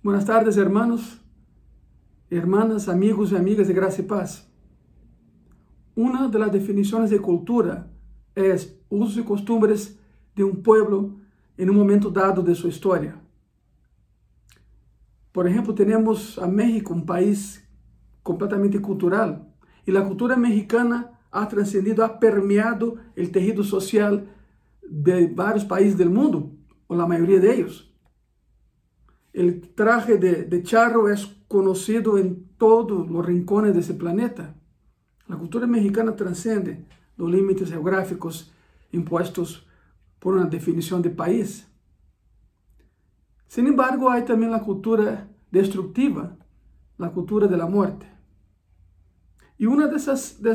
Buenas tardes, hermanos, hermanas, amigos y amigas de gracia y paz. Una de las definiciones de cultura es usos y costumbres de un pueblo en un momento dado de su historia. Por ejemplo, tenemos a México, un país completamente cultural, y la cultura mexicana ha trascendido, ha permeado el tejido social de varios países del mundo, o la mayoría de ellos. El traje de, charro es conocido en todos los rincones de ese planeta. La cultura mexicana trasciende los límites geográficos impuestos por una definición de país. Sin embargo, hay también la cultura destructiva, la cultura de la muerte. Y una de esas, de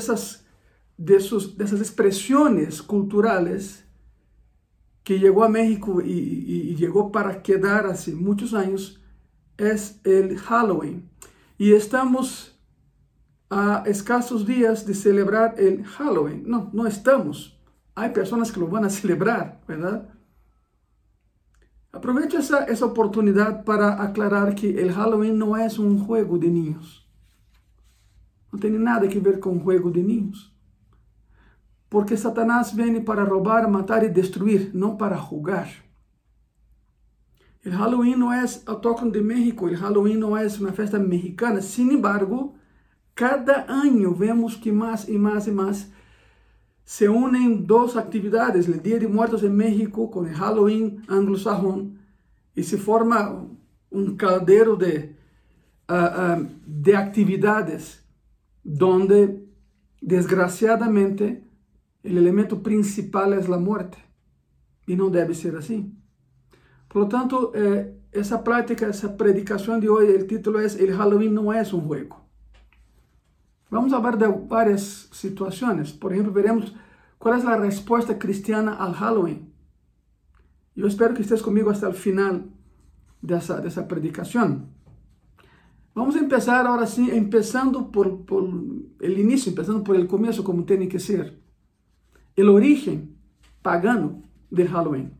de esas expresiones culturales que llegó a México y, llegó para quedar hace muchos años es el Halloween. Y estamos a escasos días de celebrar el Halloween. No, no estamos. Hay personas que lo van a celebrar, ¿verdad? Aprovecho esa, esa oportunidad para aclarar que el Halloween no es un juego de niños. No tiene nada que ver con juego de niños. Porque Satanás viene para robar, matar y destruir, no para jugar. El Halloween no es autóctono de México, el Halloween no es una fiesta mexicana. Sin embargo, cada año vemos que más y más y más se unen dos actividades, el Día de Muertos en México con el Halloween anglosajón, y se forma un caldero de, uh, uh, de actividades donde, desgraciadamente, el elemento principal es la muerte. Y no debe ser así. Por lo tanto, eh, esa práctica, esa predicación de hoy, el título es El Halloween no es un juego. Vamos a hablar de varias situaciones. Por ejemplo, veremos cuál es la respuesta cristiana al Halloween. Yo espero que estés conmigo hasta el final de esa, de esa predicación. Vamos a empezar ahora sí, empezando por, el inicio, empezando por el comienzo, como tiene que ser el origen pagano del Halloween.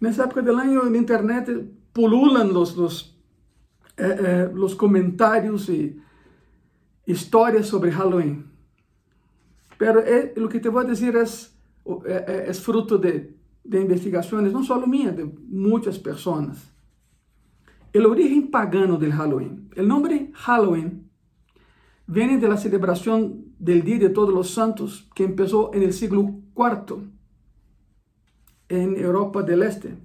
En esa época del año en internet pululan los, los, eh, eh, los comentarios y historias sobre Halloween. Pero eh, lo que te a decir es, eh, eh, es fruto de, de investigaciones, no solo mías, de muchas personas. El origen pagano del Halloween. El nombre Halloween viene de la celebración del Día de Todos los Santos que empezó en el siglo IV en Europa del Este,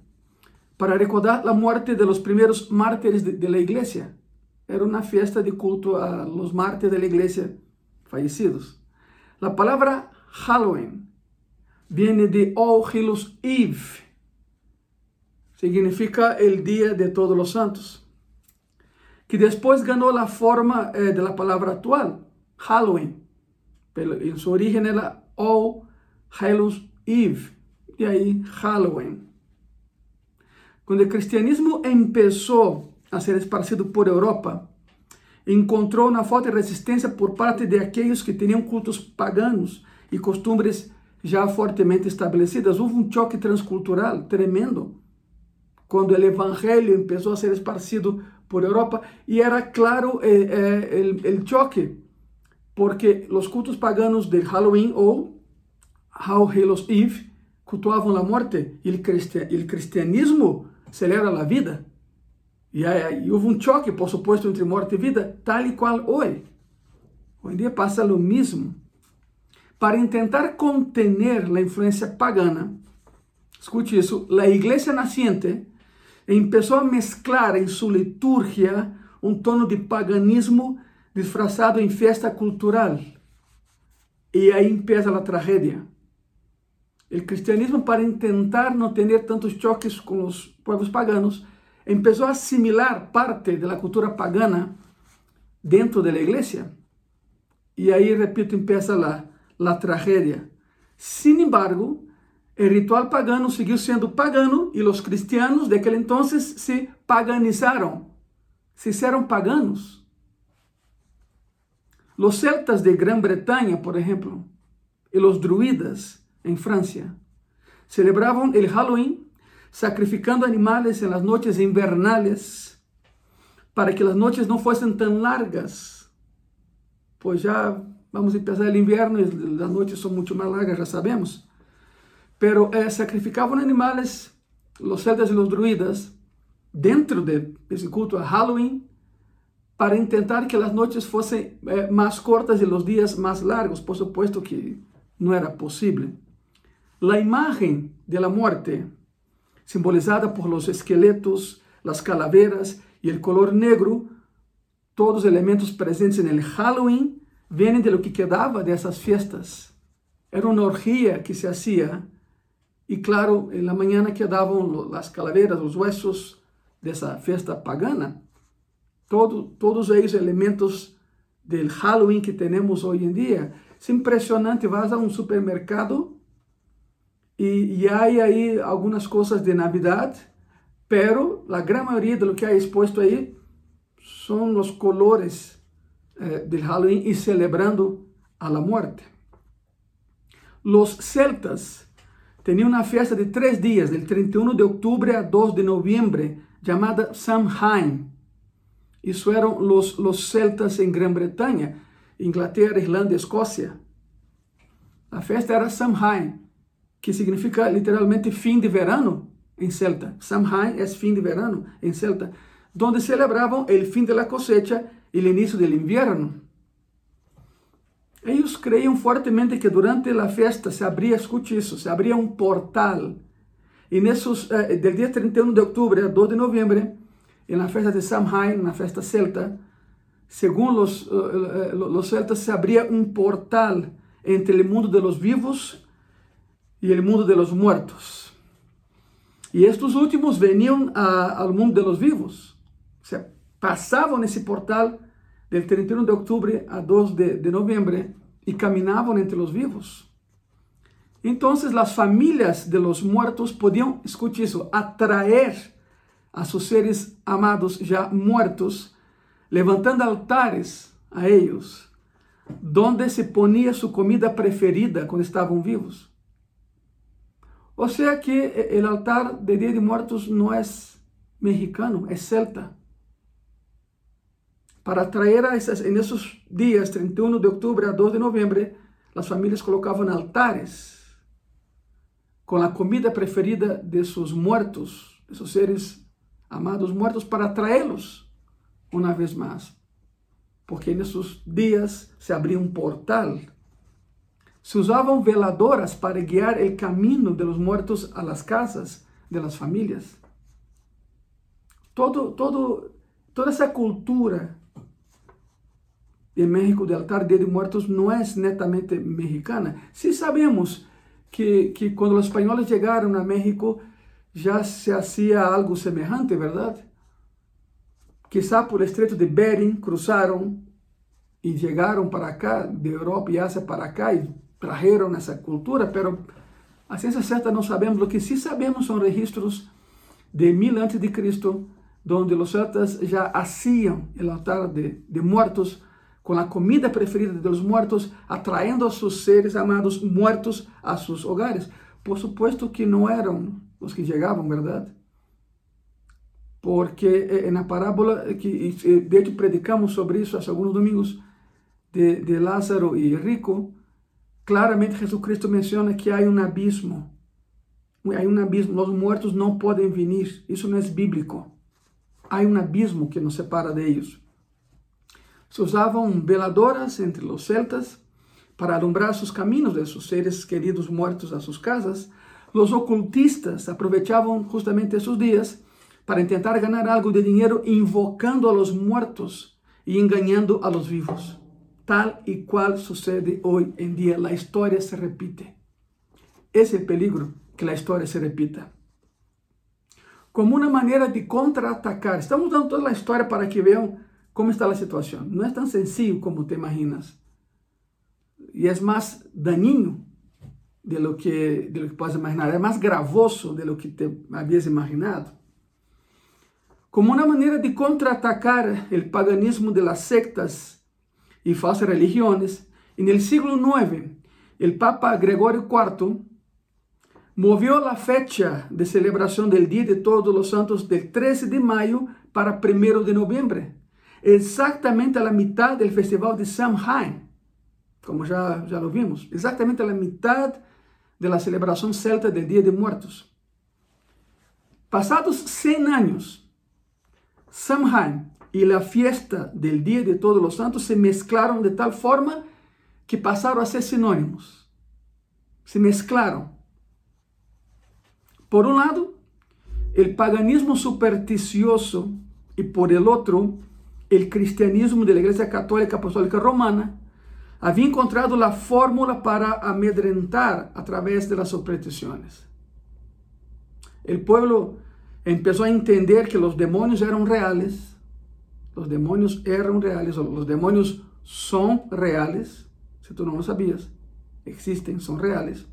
para recordar la muerte de los primeros mártires de, la iglesia. Era una fiesta de culto a los mártires de la iglesia fallecidos. La palabra Halloween viene de All Hallows Eve, significa el Día de Todos los Santos, que después ganó la forma eh, de la palabra actual, Halloween, pero en su origen era All Hallows Eve, y ahí Halloween. Cuando el cristianismo empezó a ser esparcido por Europa, encontrou uma forte resistência por parte de aqueles que tinham cultos paganos e costumbres já fortemente estabelecidas. Houve um choque transcultural tremendo quando o evangelho começou a ser esparcido por Europa e era claro eh, eh, o choque porque os cultos paganos de Halloween ou All Hallows Eve cultuavam a morte e o cristianismo celebra a vida. E, aí, houve um choque, por supuesto, entre morte e vida, tal e qual hoje. Hoje em dia passa o mesmo. Para tentar contener a influência pagana, escute isso, a igreja nasciente começou a mesclar em sua liturgia um tono de paganismo disfrazado em festa cultural. E aí empieza a tragédia. O cristianismo, para tentar não ter tantos choques com os povos paganos, começou a assimilar parte da cultura pagana dentro da igreja. E aí, repito, empieza a, a tragédia. Sin embargo, o ritual pagano seguiu sendo pagano e os cristianos de aquele entonces se paganizaram, se fizeram paganos. Los celtas de Gran Bretaña, por ejemplo, y los druidas en Francia, celebraban el Halloween sacrificando animales en las noches invernales para que las noches no fuesen tan largas. Pues ya vamos a empezar el invierno y las noches son mucho más largas, ya sabemos. Pero eh, sacrificaban animales, los celtas y los druidas, dentro de ese culto a Halloween, para intentar que las noches fuesen eh, más cortas y los días más largos. Por supuesto que no era posible. La imagen de la muerte simbolizada por los esqueletos, las calaveras y el color negro, todos elementos presentes en el Halloween, vienen de lo que quedaba de esas fiestas. Era una orgía que se hacía y claro, en la mañana quedaban las calaveras, los huesos de esa fiesta pagana. Todo, todos ellos elementos del Halloween que tenemos hoy en día. Es impresionante, vas a un supermercado y, y, hay ahí algunas cosas de Navidad, pero la gran mayoría de lo que hay expuesto ahí son los colores eh, del Halloween y celebrando a la muerte. Los celtas tenían una fiesta de tres días, del 31 de octubre a 2 de noviembre, llamada Samhain. Isso eram los, los celtas em Grã-Bretanha, Inglaterra, Irlanda, Escócia. A festa era Samhain que significa literalmente fim de verano em celta. Samhain é fim de verano em celta, donde celebravam o fim da cosecha e o início do inverno. Eles creiam fortemente que durante a festa se abria, escute isso, se abria um portal. E nesses, eh, del dia 31 de outubro a 2 de novembro, na festa de Samhain, na festa celta, segundo os, uh, los celtas, se abria um portal entre o mundo de los vivos y el mundo de los muertos. Y estos últimos venían al mundo de los vivos. O sea, pasaban ese portal del 31 de octubre a 2 de, de noviembre y caminaban entre los vivos. Entonces las familias de los muertos podían, escuche eso, atraer a sus seres amados ya muertos, levantando altares a ellos, donde se ponía su comida preferida cuando estaban vivos. O sea que o altar de Dia de Muertos não é mexicano, é celta. Para atrair a esses, en esos días, 31 de outubro a 2 de novembro, as famílias colocavam altares com a comida preferida de seus muertos, de seus seres amados muertos, para atraí-los uma vez mais. Porque nesses dias se abria um portal se usavam veladoras para guiar o caminho de los muertos a las casas de las familias. Todo, todo, toda essa cultura em México de altar de Muertos não é netamente mexicana. Sí sabemos que, que quando os espanhóis chegaram a México já se hacía algo semejante, verdade? Quizá por o estreito de Bering cruzaram e chegaram para cá, de Europa e Ásia para cá, e trajeron esa cultura, pero a ciencia certa no sabemos. Lo que sí sabemos son registros de mil antes de Cristo, donde los celtas ya hacían el altar de, de muertos con la comida preferida de los muertos, atrayendo a sus seres amados muertos a sus hogares. Por supuesto que no eran los que llegaban, ¿verdad? Porque eh, en la parábola, que de hecho predicamos sobre eso hace algunos domingos, de, de Lázaro y Rico, claramente Jesucristo menciona que há um abismo. Há um abismo, os mortos não podem vir. Isso não é bíblico. Há um abismo que nos separa deles. Se usavam veladoras entre os celtas para alumbrar seus caminhos de seus seres queridos mortos a suas casas. Os ocultistas aproveitavam justamente esses dias para tentar ganhar algo de dinheiro invocando a los muertos e enganando a los vivos tal y cual sucede hoy en día. La historia se repite. Es el peligro que la historia se repita. Como una manera de contraatacar. Estamos dando toda la historia para que vean cómo está la situación. No es tan sencillo como te imaginas. Y es más dañino de lo que, de lo que puedes imaginar. Es más gravoso de lo que te habías imaginado. Como una manera de contraatacar el paganismo de las sectas y falsas religiones, en el siglo IX, el Papa Gregorio IV movió la fecha de celebración del Día de Todos los Santos del 13 de mayo para 1 de noviembre, exactamente a la mitad del festival de Samhain, como ya, ya lo vimos, exactamente a la mitad de la celebración celta del Día de Muertos. Pasados 100 años, Samhain y la fiesta del Día de Todos los Santos se mezclaron de tal forma que pasaron a ser sinónimos. Se mezclaron. Por un lado, el paganismo supersticioso y por el otro, el cristianismo de la Iglesia Católica Apostólica Romana había encontrado la fórmula para amedrentar a través de las supersticiones. El pueblo empezó a entender que los demonios eran reales, los demonios eran reales, los demonios son reales, si tú no lo sabías, existen, son reales.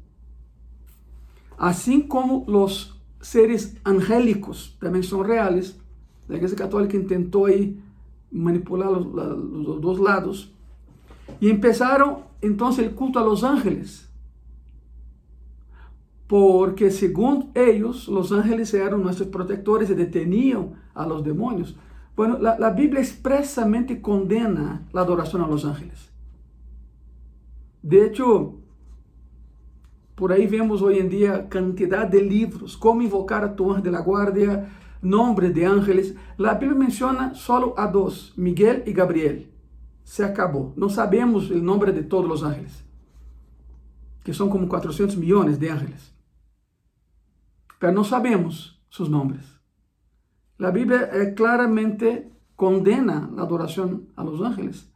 Así como los seres angélicos también son reales, la Iglesia Católica intentó ahí manipular los dos lados y empezaron entonces el culto a los ángeles. Porque según ellos, los ángeles eran nuestros protectores y detenían a los demonios. Bueno, la, Biblia expresamente condena la adoración a los ángeles. De hecho, por ahí vemos hoy en día cantidad de libros, cómo invocar a tu ángel de la guardia, nombres de ángeles. La Biblia menciona solo a dos, Miguel y Gabriel. Se acabó. No sabemos el nombre de todos los ángeles, que son como 400 millones de ángeles. Pero no sabemos sus nombres. La Biblia eh, claramente condena la adoración a los ángeles.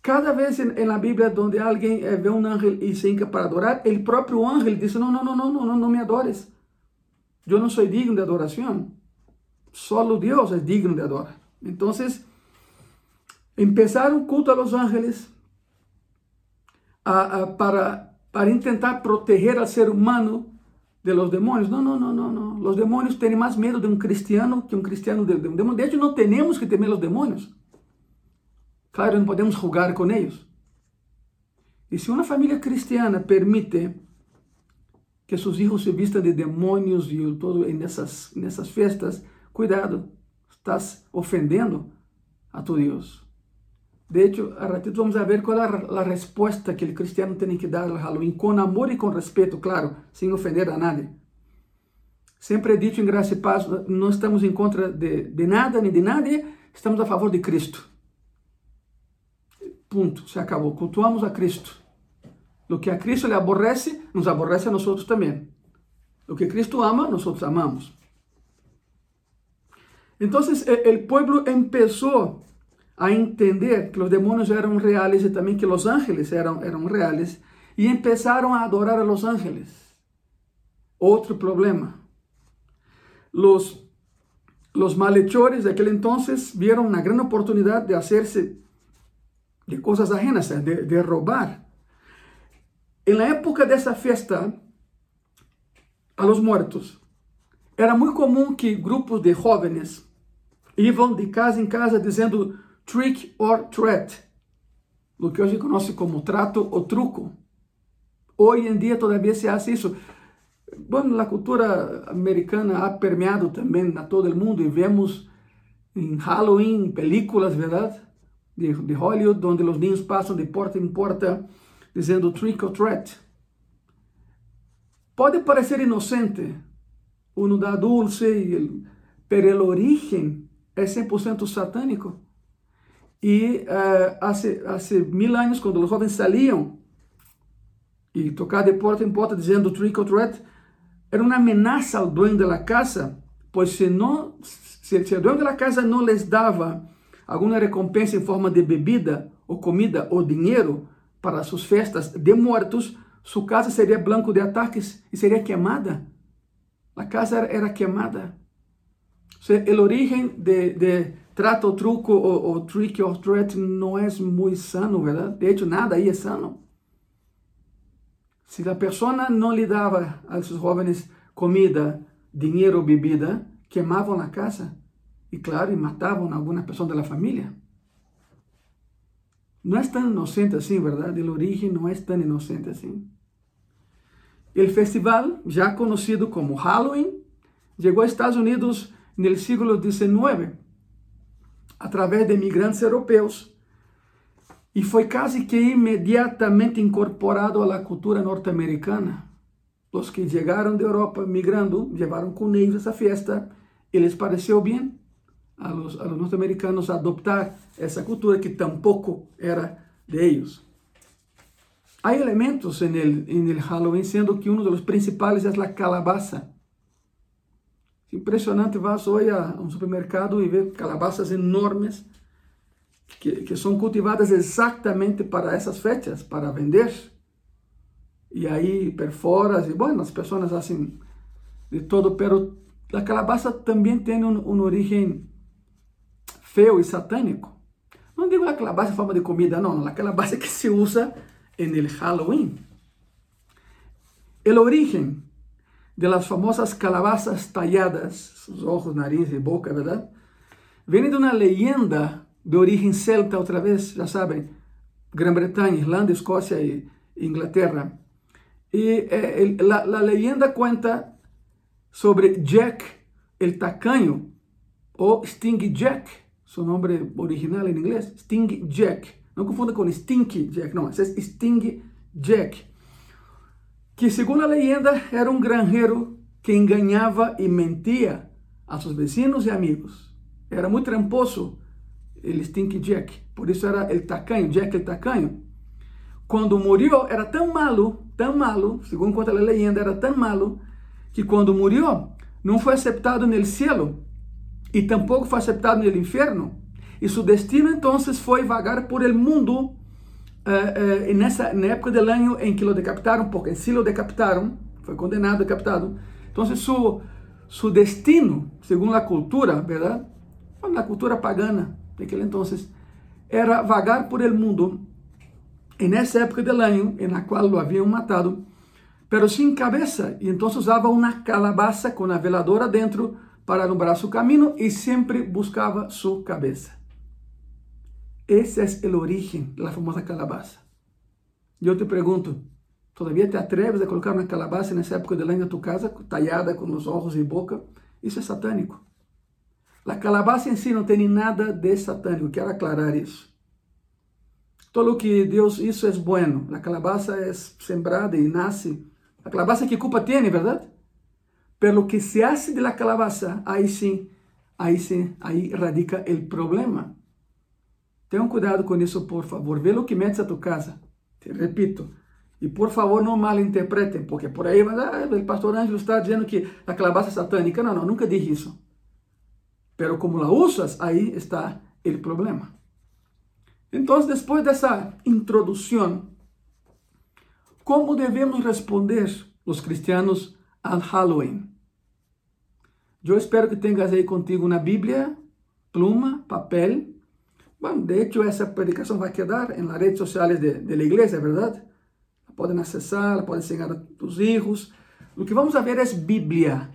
Cada vez en, la Biblia donde alguien eh, ve un ángel y se hinca para adorar, el propio ángel dice, no, no, no, no, no, no me adores. Yo no soy digno de adoración. Solo Dios es digno de adorar. Entonces, empezaron culto a los ángeles a, a, para, para intentar proteger al ser humano de los demonios. No, no, no, no, no. Los demonios tienen más miedo de un cristiano que un cristiano de, de un demonio. De hecho, no tenemos que temer los demonios. Claro, no podemos jugar con ellos. Y si una familia cristiana permite que sus hijos se vistan de demonios y todo en esas fiestas, cuidado, estás ofendendo a tu Dios. De hecho, a ratito vamos a ver cuál es la respuesta que el cristiano tiene que dar al Halloween, con amor y con respeto, claro, sin ofender a nadie. Siempre he dicho en Gracia y Paz, no estamos en contra de, de nada ni de nadie, estamos a favor de Cristo. Punto, se acabou. Cultuamos a Cristo. Lo que a Cristo le aborrece, nos aborrece a nosotros también. Lo que Cristo ama, nosotros amamos. Entonces el pueblo empezó a entender que los demonios eran reales y también que los ángeles eran, eran reales y empezaron a adorar a los ángeles. Otro problema. Los, los malhechores de aquel entonces vieron una gran oportunidad de hacerse de cosas ajenas, de, de robar. En la época de esa fiesta a los muertos, era muy común que grupos de jóvenes iban de casa en casa diciendo trick or threat, lo que hoy se conoce como trato o truco. Hoy en día todavía se hace eso. Bueno, la cultura americana ha permeado también a todo el mundo y vemos en Halloween películas, ¿verdad? De, de Hollywood, donde los niños pasan de puerta en puerta diciendo trick or threat. Pode parecer inocente, uno da dulce, pero el origen es 100% satánico. Y uh, hace, hace mil años, cuando los jóvenes salían y tocar de puerta en puerta diciendo trick or treat, era una amenaza al dueño de la casa, pues si, no, si, si el dueño de la casa no les daba alguna recompensa en forma de bebida o comida o dinero para sus fiestas de muertos, su casa sería blanco de ataques y sería quemada. La casa era, era quemada. O sea, origen de, de trato, truco o, o trick or threat não é muito sano, verdade? De hecho, nada aí é sano. Se a pessoa não lhe dava a seus jovens comida, dinheiro ou bebida, queimavam a casa e, claro, e matavam alguma pessoa da família. Não é tão inocente assim, verdade? O origem não é tão inocente assim. o festival, já conhecido como Halloween, chegou a Estados Unidos no século XIX, através de imigrantes europeus, e foi quase que imediatamente incorporado à cultura norte-americana. Os que chegaram da Europa migrando levaram com eles essa festa e les pareceu bem a a los norte-americanos adoptar essa cultura que tampouco era de eles. Há elementos en el, el Halloween, sendo que um dos principais é a calabaza. Impressionante, vas hoje a um supermercado e vê calabazas enormes que, que são cultivadas exatamente para essas fechas, para vender. E aí perforas, e bueno, as pessoas fazem de todo, pero a calabaza também tem um, um origem feo e satânico. Não digo a calabaza em forma de comida, não, a calabaza que se usa el Halloween. El origen de las famosas calabazas talladas, sus ojos, nariz y boca, ¿verdad? Viene de una leyenda de origen celta, otra vez, ya saben, Gran Bretaña, Irlanda, Escocia y Inglaterra. Y eh, la, leyenda cuenta sobre Jack el tacaño, o Sting Jack, su nombre original en inglés, Sting Jack não confunda com Stink Jack, não, esse é Sting Jack. Que, segundo a leyenda, era um granjeiro que enganava e mentia a seus vecinos e amigos. Era muito tramposo ele Stink Jack, por isso era el tacanho, Jack el tacanho. Quando morreu, era tão malo, tão malo, segundo conta a leyenda, era tão malo, que quando morreu, não foi aceptado no céu e tampouco foi aceptado no inferno, e seu destino então foi vagar por el mundo uh, uh, nessa na época do ano em que lo decapitaram, porque si lo decapitaram, foi condenado, decapitado. Então, seu su destino, segundo a cultura, verdade? Na cultura pagana daquele então, era vagar por el mundo e nessa época do ano em la lo haviam matado, pero sem cabeça, e então usava uma calabaça com a veladora dentro para alumbrar seu caminho e sempre buscava sua cabeça. Ese es el origen de la famosa calabaza. Yo te pregunto, ¿todavía te atreves a colocar una calabaza en esa época del año en tu casa, tallada con los ojos y boca? Isso é satânico. La calabaza em si não tem nada de satânico, quero aclarar isso. Todo o que Deus isso é bueno. A calabaza é sembrada e nasce. A calabaza que culpa tem, verdade? Pelo que se hace de la calabaza, aí sim, aí sim, aí radica o problema. Tenham cuidado com isso, por favor. Vê o que metes a tu casa. Te repito. E por favor, não malinterpretem, porque por aí ah, o pastor Ângelo está dizendo que a calabaça é satânica. Não, não, nunca disse isso. Pero como la usas, aí está o problema. Então, depois dessa introdução, como devemos responder os cristianos ao Halloween? Eu espero que tenhas aí contigo na Bíblia, pluma, papel, Bueno, de hecho, esa predicación va a quedar en las redes sociales de, de la iglesia, ¿verdad? La pueden accesar, la pueden enseñar a tus hijos. Lo que vamos a ver es Biblia.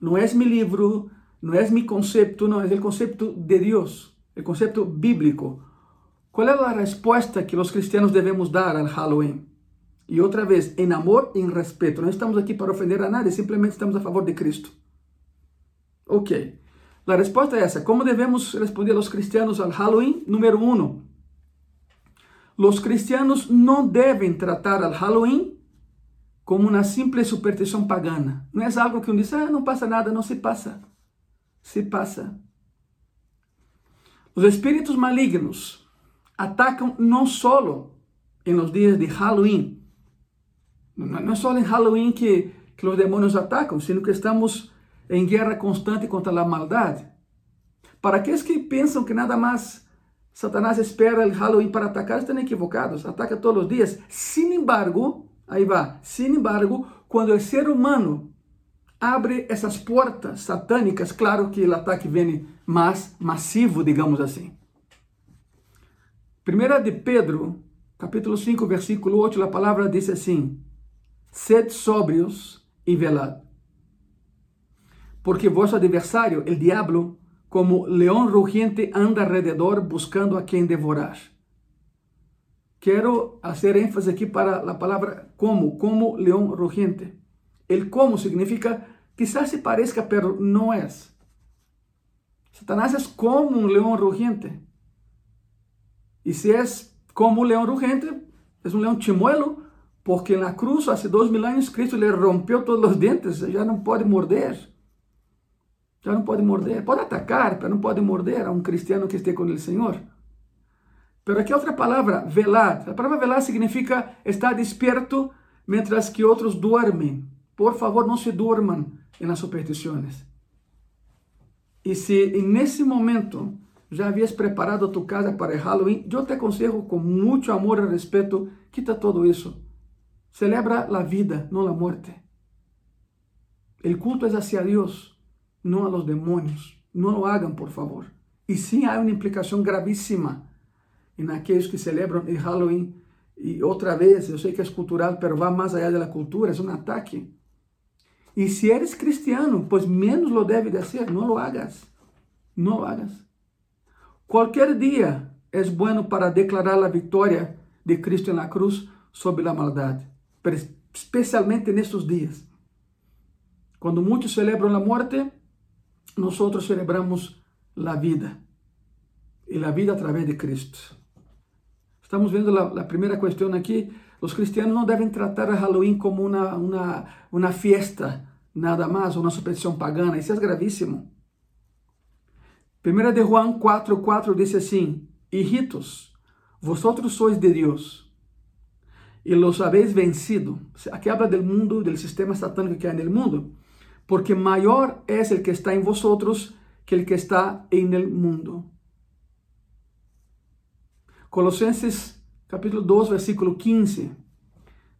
No es mi libro, no es mi concepto, no, es el concepto de Dios, el concepto bíblico. ¿Cuál es la respuesta que los cristianos debemos dar al Halloween? Y otra vez, en amor y en respeto. No estamos aquí para ofender a nadie, simplemente estamos a favor de Cristo. Ok. A resposta é essa. Como devemos responder aos cristianos ao Halloween? Número um. Os cristianos não devem tratar ao Halloween como uma simples superstição pagana. Não é algo que um diz, ah, não passa nada, não se passa. Se passa. Os espíritos malignos atacam não só em los dias de Halloween. Não é só em Halloween que, que os demônios atacam, sino que estamos em guerra constante contra a maldade. Para aqueles que pensam que nada mais Satanás espera o Halloween para atacar, estão equivocados. Ataca todos os dias. Sin embargo, aí vai. Sin embargo, quando o ser humano abre essas portas satânicas, claro que o ataque vem mais massivo, digamos assim. Primeira de Pedro, capítulo 5, versículo 8, a palavra diz assim: Sed sóbrios e velad porque vuestro adversario, el diablo, como león rugiente, anda alrededor buscando a quien devorar. Quero fazer ênfase aqui para a palavra como, como leão rugiente. El como significa quizás se parezca, pero não é. Satanás é como um leão rugiente. E se é como um leão rugiente, é um leão chimuelo, porque na cruz, há dois mil anos, Cristo lhe rompeu todos os dentes, já não pode morder. Já não pode morder. Pode atacar, mas não pode morder a um cristiano que esteja com o Senhor. Pero aqui outra palavra, velar. A palavra velar significa estar despierto mientras que outros dormem. Por favor, não se durmam las superstições. E se nesse momento já havias preparado tu casa para Halloween, eu te aconselho com muito amor e respeito, quita todo isso. Celebra a vida, não a morte. O culto é hacia Deus, não a los demônios. Não lo hagan, por favor. E sim, há uma implicação gravíssima e naqueles que celebram o Halloween. E outra vez, eu sei que é cultural, mas vai mais allá da cultura, é um ataque. E se eres cristiano, pues menos lo deve de hacer, não lo hagas. Não lo hagas. Qualquer dia é bueno para declarar a vitória de Cristo na cruz sobre a maldade, especialmente nestes dias. Quando muitos celebram a morte, nós celebramos a vida e a vida através de Cristo. Estamos vendo a primeira questão aqui. Os cristianos não devem tratar a Halloween como uma, uma, uma fiesta, nada mais, uma superstição pagana. Isso é gravíssimo. 1 de Juan 4, 4 diz assim: Hijitos, vosotros sois de Deus e los habéis vencido. Aqui habla del mundo, del sistema satânico que há no mundo, porque maior é el que está em vosotros que el que está en el mundo. Colossenses capítulo 2, versículo 15.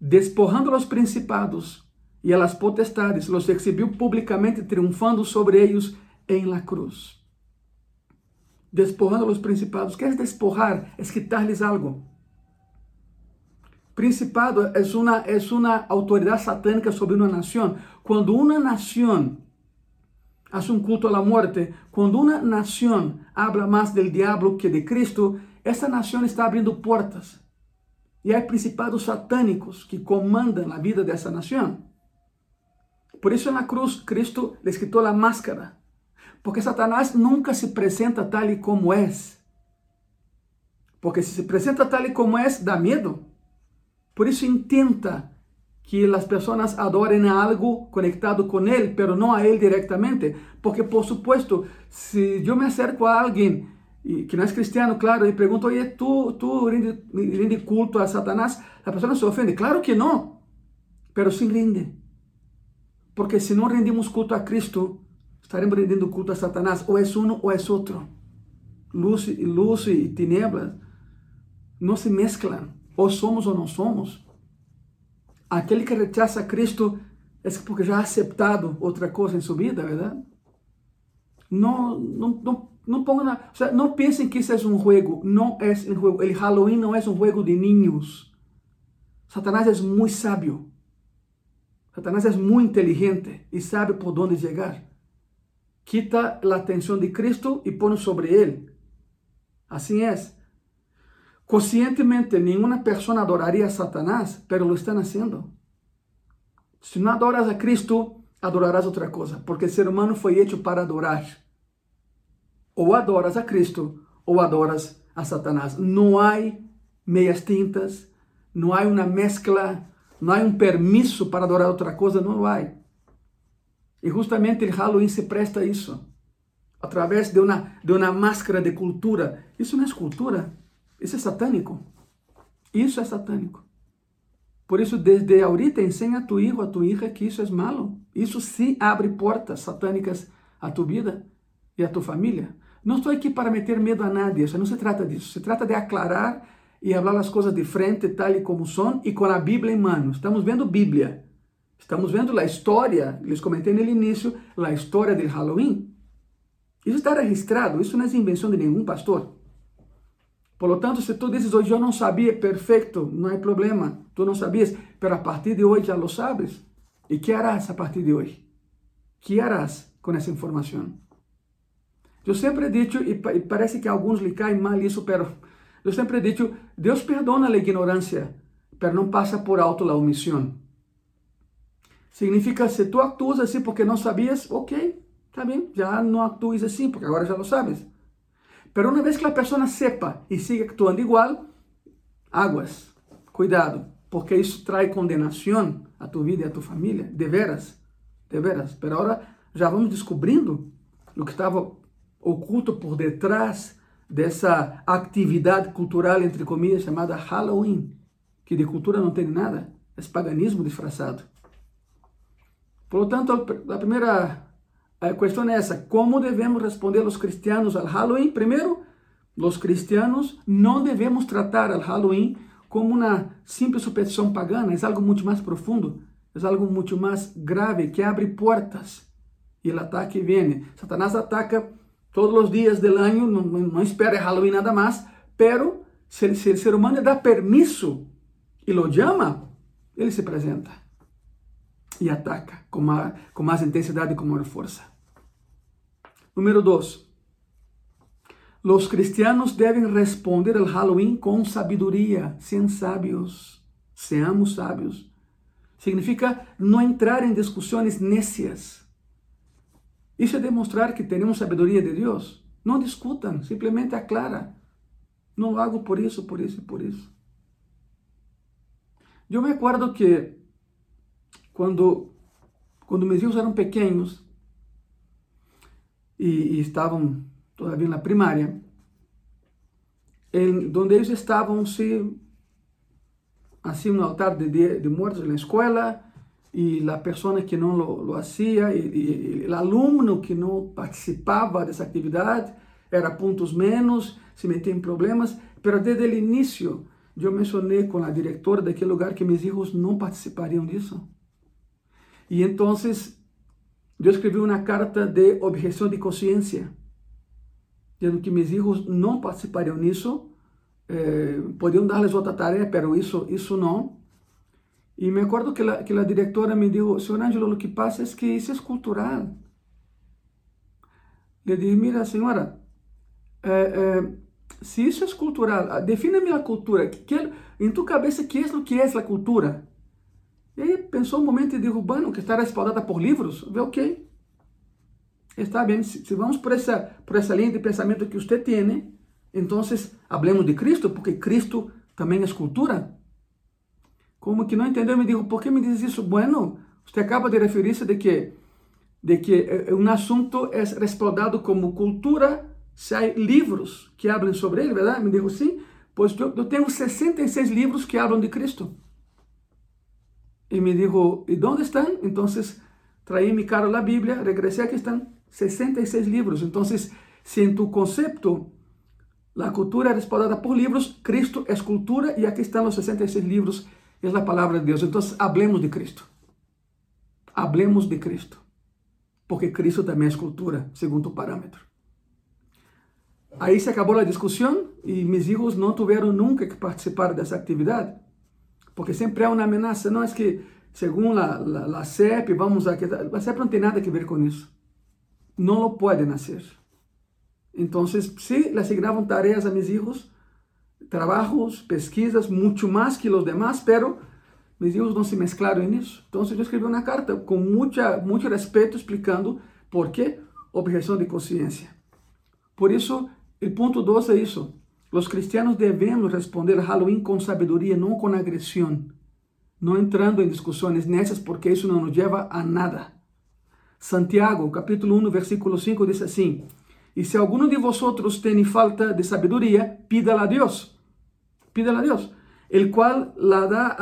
Despojando los principados e a las potestades, los exhibiu publicamente, triunfando sobre ellos en la cruz. Despojando los principados. ¿Qué es despojar? Es quitarles algo. Principado es una, es una autoridad satánica sobre una nación. Cuando una nación hace un culto a la muerte, cuando una nación habla más del diablo que de Cristo, essa nação está abrindo portas. E há principados satânicos que comandam a vida dessa nação. Por isso, na cruz, Cristo lhes quitou a máscara. Porque Satanás nunca se apresenta tal e como é. Porque se se apresenta tal e como é, dá medo. Por isso, intenta que as pessoas adorem algo conectado com Ele, pero não a Ele diretamente. Porque, por supuesto, se eu me acerco a alguém e que não é cristiano, claro, e pergunta, oye, tu, tu rinde, rinde culto a Satanás? A pessoa não se ofende. Claro que não, pero sim rinde. Porque se não rendimos culto a Cristo, estaremos rendendo culto a Satanás. Ou é um ou é outro. Luz, luz e tinieblas não se mesclam. Ou somos ou não somos. Aquele que rechaça a Cristo é porque já ha aceptado outra coisa em sua vida, verdade? Não, não, não não pongan, na, o sea, no piensen que ese es un juego, no es el juego. El Halloween no es un juego de niños. Satanás es muy sabio. Satanás es muy inteligente y sabe por dónde llegar. Quita la atención de Cristo y pone sobre él. Así es. Conscientemente, ninguna persona adoraría a Satanás, pero lo están haciendo. Si no adoras a Cristo, adorarás otra cosa, porque el ser humano fue hecho para adorar. Ou adoras a Cristo ou adoras a Satanás. Não há meias tintas, não há uma mescla, não há um permisso para adorar outra coisa, não há. E justamente o Halloween se presta a isso. Através de uma, de uma máscara de cultura. Isso não é cultura, isso é satânico. Isso é satânico. Por isso, desde ahorita, ensina a tu filho, a tua hija que isso é malo. Isso sim abre portas satânicas a tu vida e a tua família. Não estou aqui para meter medo a nadie, não se trata disso. Se trata de aclarar e falar as coisas de frente, tal e como são, e com a Bíblia em mano. Estamos vendo Bíblia. Estamos vendo a história, les comentei no início, a história do Halloween. Isso está registrado, isso não é invenção de nenhum pastor. Por lo tanto, se tu dizes hoje eu não sabia, perfeito, não há problema, tu não sabias, mas a partir de hoje já lo sabes. E que harás a partir de hoje? Que harás com essa informação? Eu sempre dicho, e parece que a alguns lhe cai mal isso, pero Eu sempre dicho, Deus perdona a ignorância, mas não passa por alto a omissão. Significa, se tu actuas assim porque não sabias, ok, está bem, já não actues assim, porque agora já lo sabes. Pero uma vez que a pessoa sepa e siga actuando igual, águas, cuidado, porque isso traz condenação a tu vida e a tu família, de veras, de veras. Pero agora já vamos descobrindo o que estava oculto por detrás dessa atividade cultural, entre comillas, chamada Halloween, que de cultura não tem nada, é paganismo disfarçado. Por lo tanto, a questão é essa: como devemos responder os cristianos ao Halloween? Primeiro, os cristianos não devemos tratar o Halloween como uma simples superstição pagana, é algo muito mais profundo, é algo muito mais grave que abre portas e o ataque vem. Satanás ataca todos os dias do ano, não, não espera Halloween nada mais, pero se, se o ser humano dá permisso e lo chama, ele se apresenta e ataca com, mais, com mais intensidade e com maior força. Número 2. Os cristianos devem responder ao Halloween com sabedoria, sejam sábios, seamos sábios. Significa não entrar em discussões necias isso é demonstrar que temos sabedoria de Deus. Não discutam, simplesmente aclara. Não hago por isso, por isso e por isso. Eu me acordo que quando, quando meus filhos eram pequenos e, e estavam todavia na primária, em, onde eles estavam se assim no altar de, de, de mortos na escola, e a pessoa que não lo, lo hacía, e, o aluno que não participava dessa atividade, era pontos menos, se metia em problemas, mas desde o início eu mencionei com a diretora daquele lugar que meus filhos não participariam disso. E então eu escrevi uma carta de objeção de consciência, dizendo que meus filhos não participariam nisso, eh, podiam dar-lhes outra tarefa, mas isso, isso não. Y me acuerdo que la, que la directora me dijo, señor Ángelo, lo que pasa es que eso es cultural. Le dije, mira, señora, eh, eh, si eso es cultural, defíname la cultura. Que, en tu cabeza, ¿qué es lo que es la cultura? E aí pensou um momento e dijo, bueno, que está respaldada por livros. Eu, ok, está bem, se, se, vamos por essa, por essa linha de pensamento que você tem, então hablemos de Cristo, porque Cristo também é cultura. como que não entendeu, me dijo, por que me diz isso? Bueno, você acaba de referir-se de que, de que eh, um assunto é respaldado como cultura se há livros que hablam sobre ele, verdade? Me dijo, sim, pois eu, eu tenho 66 livros que hablam de Cristo. E me dijo, e onde estão? Então, traí mi caro a Bíblia, regressei, aqui estão 66 livros. Então, se em tu conceito a cultura é respaldada por livros, Cristo é cultura e aqui estão os 66 livros es la palabra de Dios. Entonces, hablemos de Cristo. Hablemos de Cristo. Porque Cristo também é cultura, segundo o parâmetro. Aí se acabou a discussão e meus filhos não tiveram nunca que participar dessa atividade, porque sempre há uma ameaça. Não é que, segundo a, a, a CEP, vamos a. A CEP não tem nada a ver com isso. Não pode nascer. Então, se le asignavam tarefas a meus filhos, trabajos, pesquisas, mucho más que los demás, pero mis hijos no se mezclaron en eso. Entonces yo escribí una carta con mucha, mucho respeto explicando por qué objeción de conciencia. Por eso, el punto 2 es eso. Los cristianos debemos responder a Halloween con sabiduría, no con agresión, no entrando en discusiones necias porque eso no nos lleva a nada. Santiago, capítulo 1, versículo 5 dice así, y si alguno de vosotros tiene falta de sabiduría, pídala a Dios pídela a Dios, el cual la da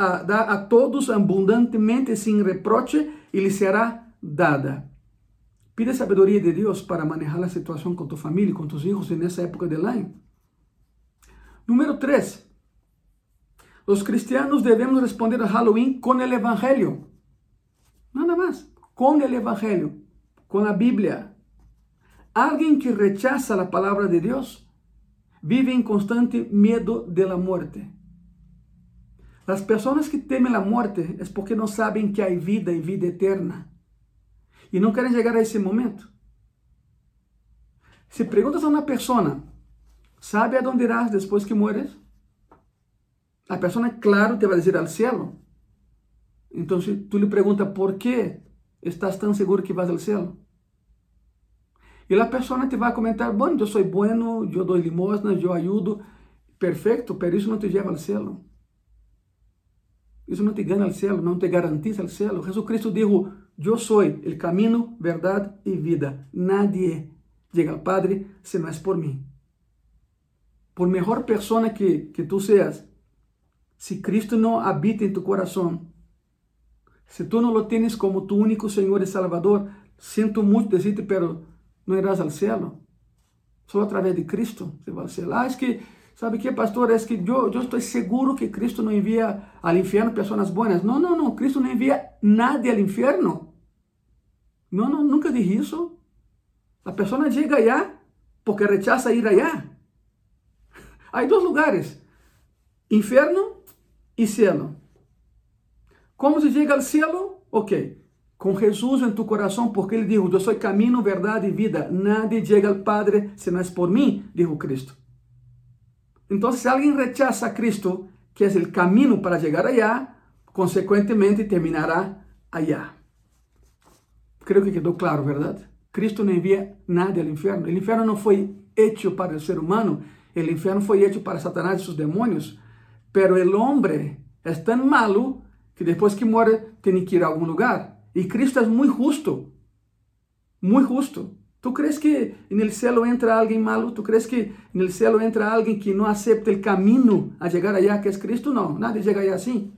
a, todos abundantemente sin reproche y le será dada. Pide sabedoria de Deus para manejar a situação com tu família, com tus hijos nessa época do ano. Número 3. Os cristianos devemos responder a Halloween com o Evangelho. Nada mais. Com o Evangelho. Com a Bíblia. Alguém que rechaza a palavra de Deus vive em constante medo de la muerte. As pessoas que temem a morte é porque não sabem que há vida e vida eterna e não querem chegar a esse momento. Se perguntas a uma pessoa ¿Sabe a dónde irás después que mueres? La persona, claro, te va a decir al cielo. Entonces tú le preguntas, ¿por qué estás tan seguro que vas al cielo? Y la persona te va a comentar, bueno, yo soy bueno, yo doy limosnas, yo ayudo. Perfecto, pero eso no te lleva al cielo. Eso no te gana al cielo, no te garantiza el cielo. Jesucristo dijo, yo soy el camino, verdad y vida. Nadie llega al Padre si no es por mí. Por mejor persona que, que tú seas, si Cristo no habita en tu corazón, si tú no lo tienes como tu único Señor y Salvador, siento mucho decirte, pero no irás al cielo. Solo a través de Cristo se va al cielo. Ah, es que, ¿sabe qué, pastor? Es que yo, yo estoy seguro que Cristo no envía al infierno personas buenas. No, no, no. Cristo no envía nadie al infierno. No, no, nunca dije eso. La persona llega allá porque rechaza ir allá. Hay dos lugares, infierno y cielo. ¿Cómo se llega al cielo? Ok, con Jesús en tu corazón, porque Él dijo, yo soy camino, verdad y vida. Nadie llega al Padre si no es por mí, dijo Cristo. Entonces, si alguien rechaza a Cristo, que es el camino para llegar allá, consecuentemente terminará allá. Creo que quedó claro, ¿verdad? Cristo no envía nadie al infierno. El infierno no fue hecho para el ser humano, el infierno fue hecho para Satanás y sus demonios. Pero el hombre es tan malo que después que muere tiene que ir a algún lugar. Y Cristo es muy justo, muy justo. ¿Tú crees que en el cielo entra alguien malo? ¿Tú crees que en el cielo entra alguien que no acepta el camino a llegar allá, que es Cristo? No, nadie llega allá así.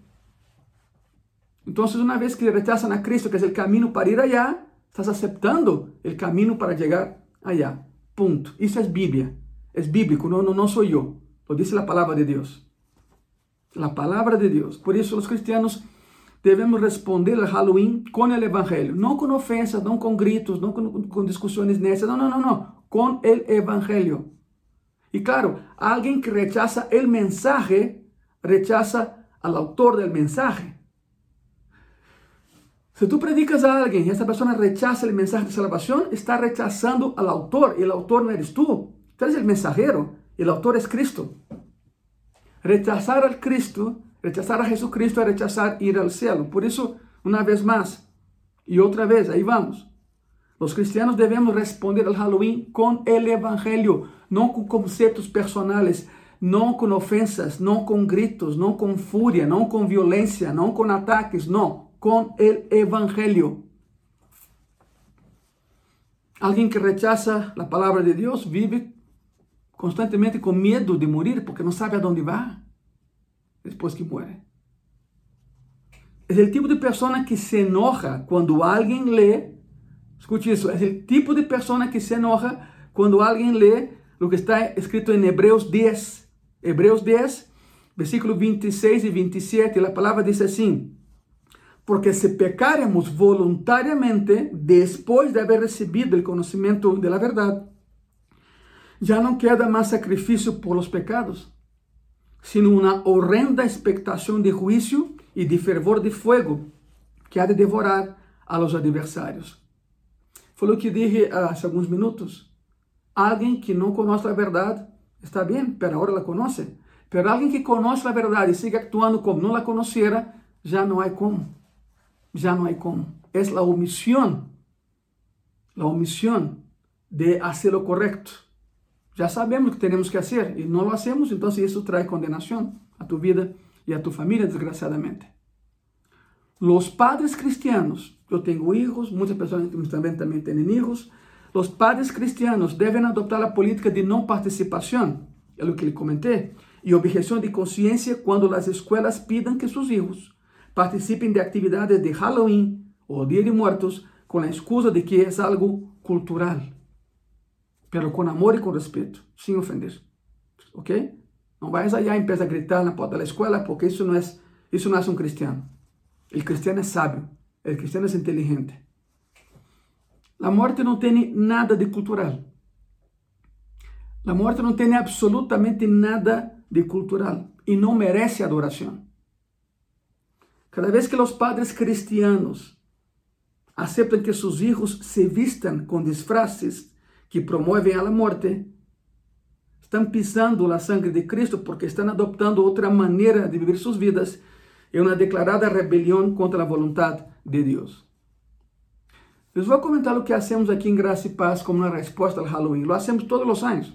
Entonces, una vez que rechazan a Cristo, que es el camino para ir allá, estás aceptando el camino para llegar allá. Punto. Eso es Biblia. Es bíblico, no, no, no soy yo. Lo dice la palabra de Dios. La palabra de Dios. Por eso los cristianos debemos responder al Halloween con el Evangelio. No con ofensas, no con gritos, no con, discusiones necias. No, no, no, no. Con el Evangelio. Y claro, alguien que rechaza el mensaje, rechaza al autor del mensaje. Si tú predicas a alguien y esa persona rechaza el mensaje de salvación, está rechazando al autor y el autor no eres tú. Tú el mensajero el autor es Cristo. Rechazar al Cristo, rechazar a Jesucristo es rechazar ir al cielo. Por eso, una vez más y otra vez, ahí vamos. Los cristianos debemos responder al Halloween con el Evangelio, no con conceptos personales, no con ofensas, no con gritos, no con furia, no con violencia, no con ataques, no con el Evangelio. Alguien que rechaza la palabra de Dios vive constantemente con miedo de morir porque no sabe a dónde va después que muere. Es el tipo de persona que se enoja cuando alguien lee, escuche eso, es el tipo de persona que se enoja cuando alguien lee lo que está escrito en Hebreos 10. Hebreos 10, versículos 26 y 27, la palabra dice así, porque si pecaremos voluntariamente después de haber recibido el conocimiento de la verdad, ya no queda más sacrificio por los pecados, sino una horrenda expectación de juicio y de fervor de fuego que ha de devorar a los adversarios. Fue lo que dije hace algunos minutos. Alguien que no conoce la verdad está bien, pero ahora la conoce. Pero alguien que conoce la verdad y sigue actuando como no la conociera, ya no hay cómo ya no hay cómo. Es la omisión, la omisión de hacer lo correcto. Ya sabemos que tenemos que hacer y no lo hacemos, entonces eso trae condenación a tu vida y a tu familia, desgraciadamente. Los padres cristianos, yo tengo hijos, muchas personas también, también tienen hijos, los padres cristianos deben adoptar la política de no participación, es lo que le comenté, y objeción de conciencia cuando las escuelas pidan que sus hijos participen de actividades de Halloween o Día de Muertos con la excusa de que es algo cultural, pero con amor y con respeto, sin ofender. ¿Ok? No vayas allá y empieza a gritar en la puerta de la escuela porque eso no es, eso no es un cristiano. El cristiano es sabio, el cristiano es inteligente. La muerte no tiene nada de cultural. La muerte no tiene absolutamente nada de cultural y no merece adoración. Cada vez que los padres cristianos aceptan que sus hijos se vistan con disfraces que promueven a la muerte, estão pisando a sangue de Cristo porque estão adoptando outra maneira de viver suas vidas. É uma declarada rebelião contra a vontade de Deus. Les vou comentar o que hacemos aqui em Graça e Paz como uma resposta ao Halloween. Lo hacemos todos os anos.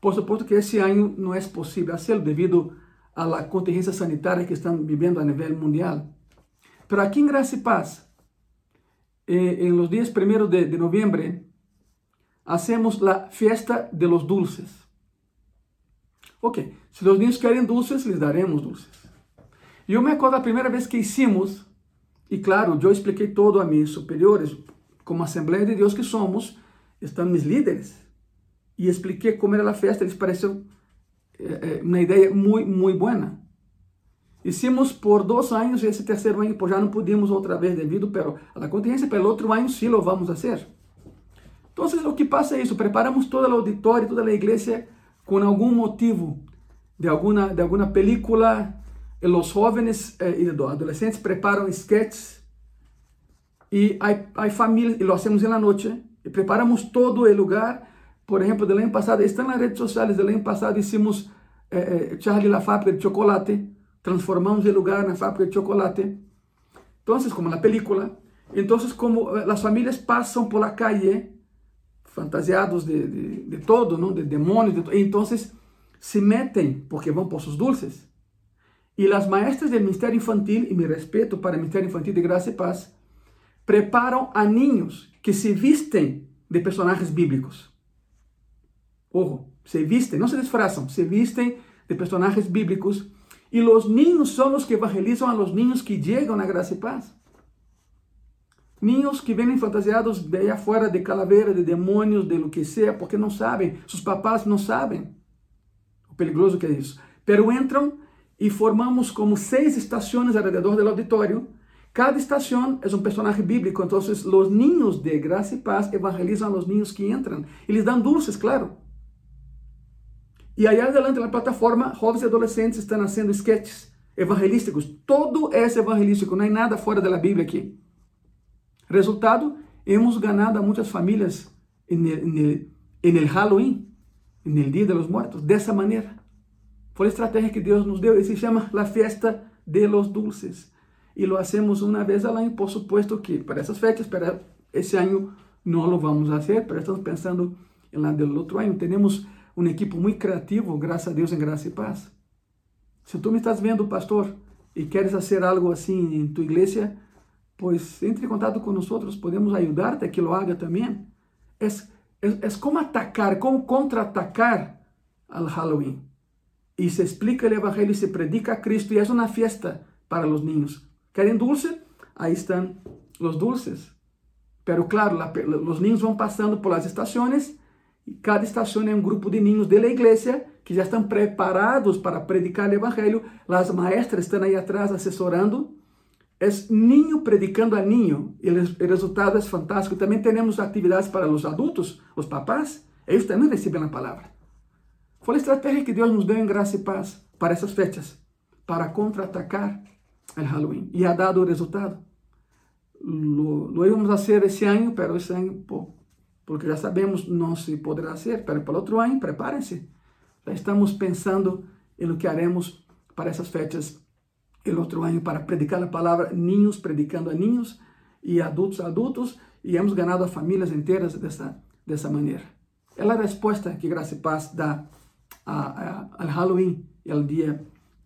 Por supuesto que esse ano não é possível hacerlo devido à contingência sanitária que estão vivendo a nível mundial. Pero aqui em Graça e Paz, eh, los días primero de, de hacemos la fiesta de los dulces. Ok, se los niños querem dulces, les daremos dulces. Eu me acordo a primeira vez que hicimos, e claro, eu expliquei todo a meus superiores, como Assembleia de Deus que somos, estão meus líderes, e expliquei como era a festa, eles pareceu eh, uma ideia muito, muito boa. Hicimos por dois anos e esse terceiro ano pues já não podíamos outra vez devido pero a la el outro ano sí lo vamos a hacer. Entonces o que pasa é isso, preparamos toda a auditória, toda a igreja com algum motivo de alguma de alguma película, os jovens eh, e adolescentes preparam sketches e há famílias, e lo hacemos na noite, e preparamos todo o lugar. Por exemplo, do ano passado, estão nas redes sociais, do ano passado hicimos eh, eh, Charlie la fábrica de chocolate, transformamos el lugar en la fábrica de chocolate. Entonces, como la película, entonces como eh, las familias pasan por la calle fantasiados de, todo, ¿no? de demonios, de entonces se meten porque van por sus dulces. Y las maestras del Ministerio Infantil, y mi respeto para el Ministerio Infantil de Gracia y Paz, preparan a niños que se visten de personajes bíblicos. Ojo, se visten, no se disfrazan, se visten de personajes bíblicos y los niños son los que evangelizan a los niños que llegan a gracia y paz. Niños que vienen fantasiados de afuera de calavera, de demonios, de lo que sea, porque no saben, sus papás no saben o peligroso que es eso. Pero entran y formamos como seis estaciones alrededor del auditorio. Cada estación es un personaje bíblico, entonces los niños de gracia y paz evangelizan a los niños que entran y les dan dulces, claro. E aí adelante na plataforma, jovens e adolescentes estão fazendo sketches evangelísticos. Todo é evangelístico, não há nada fora da Bíblia aqui. Resultado, hemos ganado a muitas famílias em el, Halloween, em el Dia de los Muertos, dessa maneira. Foi a estratégia que Deus nos deu e se chama la fiesta de los dulces. E lo hacemos uma vez ao ano, por supuesto que para essas fechas, para esse ano não lo vamos a hacer, pero estamos pensando em la del outro ano. Temos um equipo muito criativo, graças a Deus, em graça e paz. Se tu me estás vendo, pastor, e queres fazer algo assim em tu igreja, pues entre em contato com nós, podemos ajudar-te que lo haga também. É, é, é como atacar, como contra-atacar al Halloween. E se explica o evangelho, se predica a Cristo e é uma fiesta para os niños. Querem dulce? Aí estão os dulces. Pero claro, la, los niños vão passando por las estações cada estação é um grupo de niños da igreja que já estão preparados para predicar o evangelho. As maestras estão aí atrás assessorando. É niño predicando a niño e o resultado é fantástico. Também temos atividades para os adultos, os papás. Eles também recebem a palavra. Foi a estratégia que Deus nos deu em graça e paz para essas fechas, para contra-atacar o Halloween. E ha dado o resultado. Lo, lo íbamos a hacer esse ano, pero esse ano, pô, porque já sabemos não se poderá ser, mas para o outro ano, preparem-se. Já estamos pensando em o que haremos para essas fechas o outro ano para predicar a palavra, ninhos predicando a ninhos e adultos a adultos, e hemos ganado a famílias inteiras dessa, dessa maneira. É a resposta que Graça e Paz dá ao Halloween e ao Dia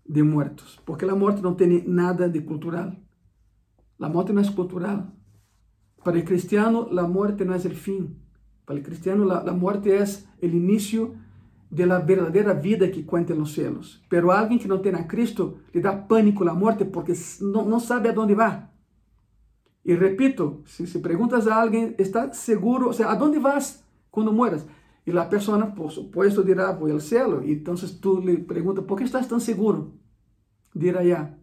de Muertos, porque a morte não tem nada de cultural. A morte não é cultural. Para o cristiano, a morte não é o fim, para el cristiano, la, la muerte es el inicio de la verdadera vida que cuenta en los cielos. Pero a alguien que no tiene a Cristo le da pánico la muerte porque no sabe a dónde va. Y repito, si preguntas a alguien, ¿está seguro? O sea, ¿a dónde vas cuando mueras? Y la persona, por supuesto, dirá, al cielo. Y entonces tú le preguntas, ¿por qué estás tan seguro? Dirá ya.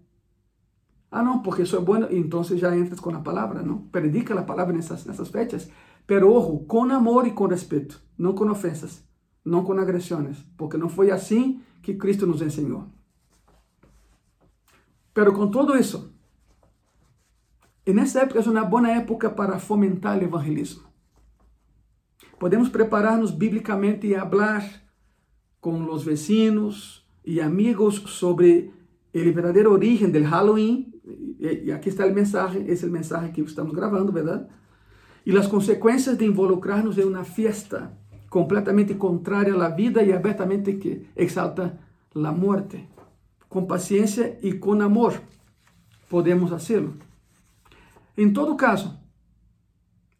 Ah, no, porque soy bueno. Y entonces ya entras con la palabra, ¿no? Predica en esas, en esas fechas. Pero ojo, com amor e com respeito, não com ofensas, não com agressões, porque não foi assim que Cristo nos ensinou. Pero com todo isso, nessa época é uma boa época para fomentar o evangelismo. Podemos preparar-nos biblicamente e falar con los vecinos y amigos sobre el verdadero origen del Halloween. Y aquí está el mensaje, es el mensaje que estamos grabando, ¿verdad? Y las consecuencias de involucrarnos en una fiesta completamente contraria a la vida y abiertamente que exalta la muerte. Con paciencia y con amor podemos hacerlo. En todo caso,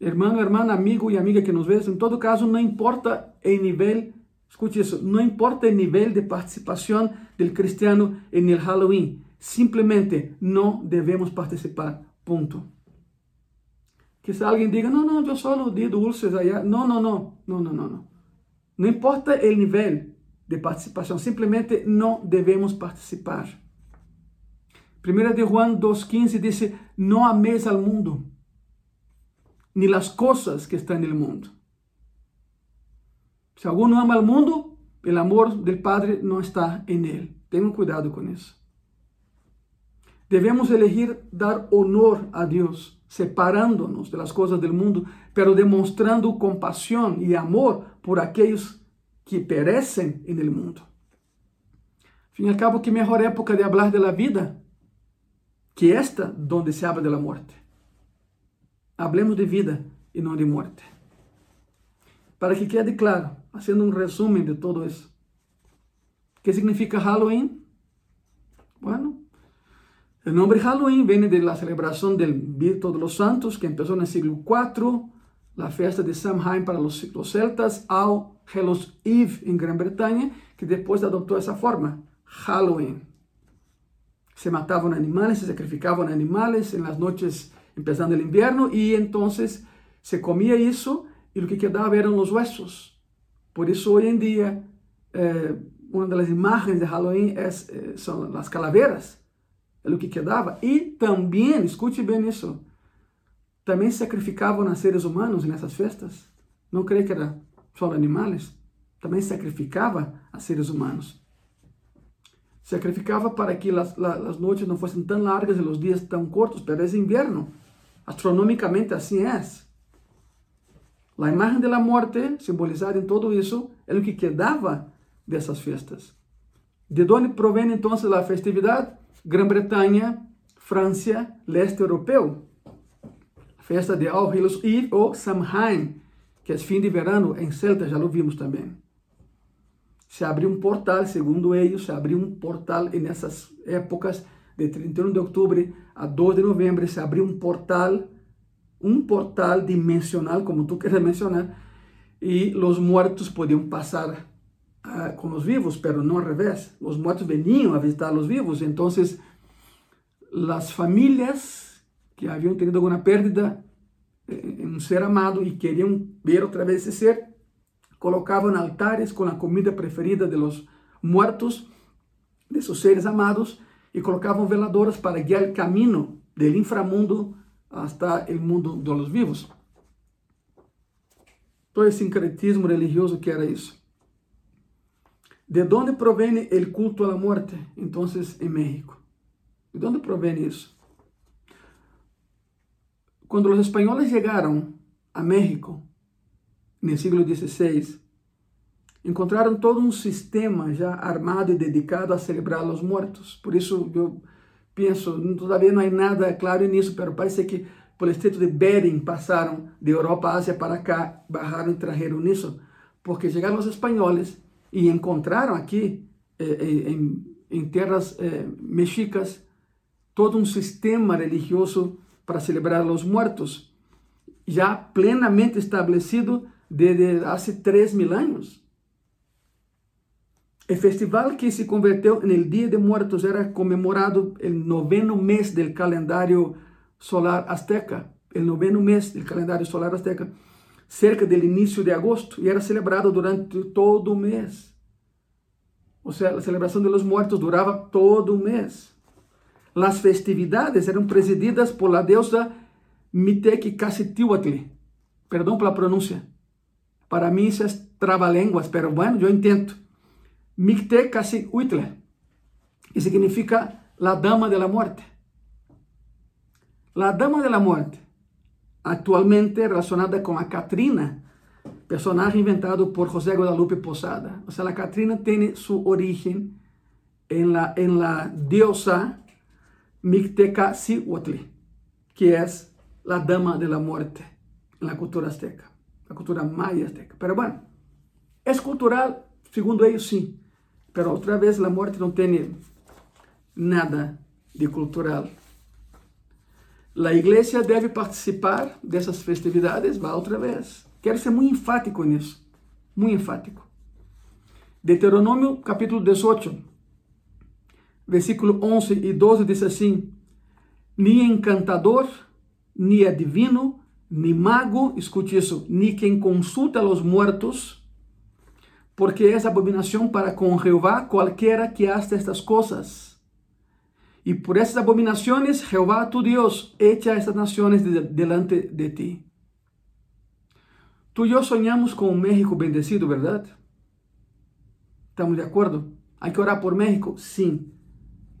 hermano, hermana, amigo y amiga que nos ves, en todo caso, no importa el nivel, escuche eso, no importa el nivel de participación del cristiano en el Halloween, simplemente no debemos participar, punto. Quizá alguien diga, no, no, yo solo di dulces allá. No, no, no, no, no, no, no. No importa el nivel de participación, simplemente no debemos participar. Primera de Juan 2.15 dice, no améis al mundo, ni las cosas que están en el mundo. Si alguno ama al mundo, el amor del Padre no está en él. Tengan cuidado con eso. Debemos elegir dar honor a Dios, separándonos de las cosas del mundo, pero demostrando compasión y amor por aquellos que perecen en el mundo. Al fin y al cabo, qué mejor época de hablar de vida que esta donde se habla de la muerte. Hablemos de vida y no de muerte. Para que quede claro, haciendo un resumen de todo eso. ¿Qué significa Halloween? Bueno, el nombre Halloween viene de la celebración del Virto de los Santos, que empezó en el siglo IV, la fiesta de Samhain para los, los celtas, al Hellos Eve en Gran Bretaña, que después adoptó esa forma, Halloween. Se mataban animales, se sacrificaban animales en las noches empezando el invierno y entonces se comía eso y lo que quedaba eran los huesos. Por eso hoy en día eh, una de las imágenes de Halloween es, eh, son las calaveras, es lo que quedaba. Y también, escuche bien eso, también sacrificaban a seres humanos en esas fiestas. No cree que eran solo animales, también sacrificaba a seres humanos. Sacrificaba para que las, las noches no fuesen tan largas y los días tan cortos, pero es invierno. Astronómicamente así es. La imagen de la muerte, simbolizada en todo eso, es lo que quedaba de esas fiestas. ¿De dónde proviene entonces la festividad? Gran Bretaña, Francia, leste europeo. Fiesta de All Hallows Eve o Samhain, que es fin de verano en Celta, ya lo vimos también se abriu um portal, segundo eles, se abriu um portal nessas épocas de 31 de outubro a 2 de novembro, se abriu um portal, um portal dimensional, como tu queres mencionar, e os mortos podiam passar uh, com os vivos, pero não ao revés. Os mortos veniam a visitar os vivos, então as famílias que haviam tido alguma perda em um ser amado e queriam ver outra vez esse ser, colocaban altares con la comida preferida de los muertos, de sus seres amados, y colocaban veladoras para guiar el camino del inframundo hasta el mundo de los vivos. Todo ese sincretismo religioso que era eso. ¿De dónde proviene el culto a la muerte entonces en México? ¿De dónde proviene eso? Cuando los españoles llegaron a México, no século XVI, encontraram todo um sistema já armado e dedicado a celebrar os mortos. Por isso eu penso, todavia não há nada claro nisso, mas parece que por estreito de Bering passaram de Europa, Ásia para cá, barraram e trajeron nisso, porque chegaram os espanhóis e encontraram aqui eh, eh, em, em terras eh, mexicas todo um sistema religioso para celebrar os mortos, já plenamente estabelecido desde hace tres mil años. El festival que se convirtió en el Día de Muertos era conmemorado el noveno mes del calendario solar azteca, el noveno mes del calendario solar azteca, cerca del inicio de agosto, y era celebrado durante todo un mes. O sea, la celebración de los muertos duraba todo un mes. Las festividades eran presididas por la diosa Mitequicacitihuatl, perdón por la pronuncia, para mí eso es trabalenguas, pero bueno, yo intento. Mictecacihuitl, que significa la dama de la muerte. La dama de la muerte, actualmente relacionada con la Catrina, personaje inventado por José Guadalupe Posada. O sea, la Catrina tiene su origen en la, en la diosa Mixteca Cihuatl, que es la dama de la muerte en la cultura azteca, la cultura maya azteca. Pero bueno, es cultural, segundo ellos sí, pero otra vez la muerte no tiene nada de cultural. La iglesia debe participar dessas festividades, vai outra vez. Quero ser muito enfático nisso, muito enfático. Deuteronômio capítulo 18, versículo 11 e 12 diz assim: Ni encantador, ni adivino, ni mago, escute isso, ni quem consulta os mortos, porque é abominação para com Jeová qualquer que hace estas coisas y por esas abominaciones Jehová tu Dios echa estas naciones de, delante de ti. Tú y yo soñamos con un México bendecido, ¿verdad? ¿Estamos de acuerdo? ¿Hay que orar por México? Sí.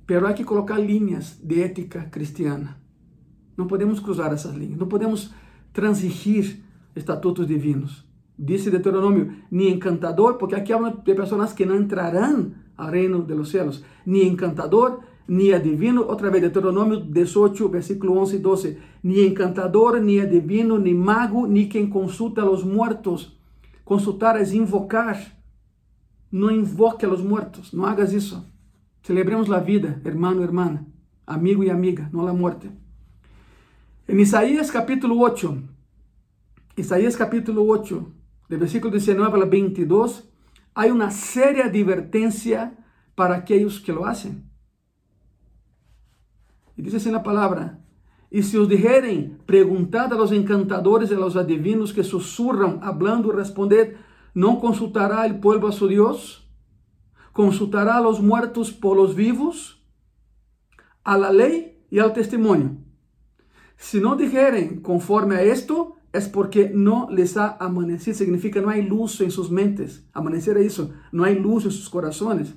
Pero hay que colocar líneas de ética cristiana. No podemos cruzar esas líneas. No podemos transigir estatutos divinos. Dice Deuteronomio, ni encantador, porque aquí habla de personas que no entrarán al reino de los cielos, ni encantador, ni adivino, otra vez Deuteronomio 18, versículo 11 y 12, ni encantador, ni adivino, ni mago, ni quien consulta a los muertos. Consultar es invocar. No invoque a los muertos, no hagas eso. Celebremos la vida, hermano, hermana, amigo y amiga, no la muerte. En Isaías capítulo 8, Isaías capítulo 8, de versículo 19 al 22, hay una seria advertencia para aquellos que lo hacen. E diz assim na palavra: E se os dijerem, perguntad a los encantadores e a los adivinos que sussurram, hablando, responded, não consultará el pueblo a su Dios? ¿Consultará a los muertos por los vivos? A la ley y al testimonio. Si no dijeren conforme a esto, es porque no les ha amanecido. Significa no hay luz en sus mentes. Amanecer es eso. No hay luz en sus corazones.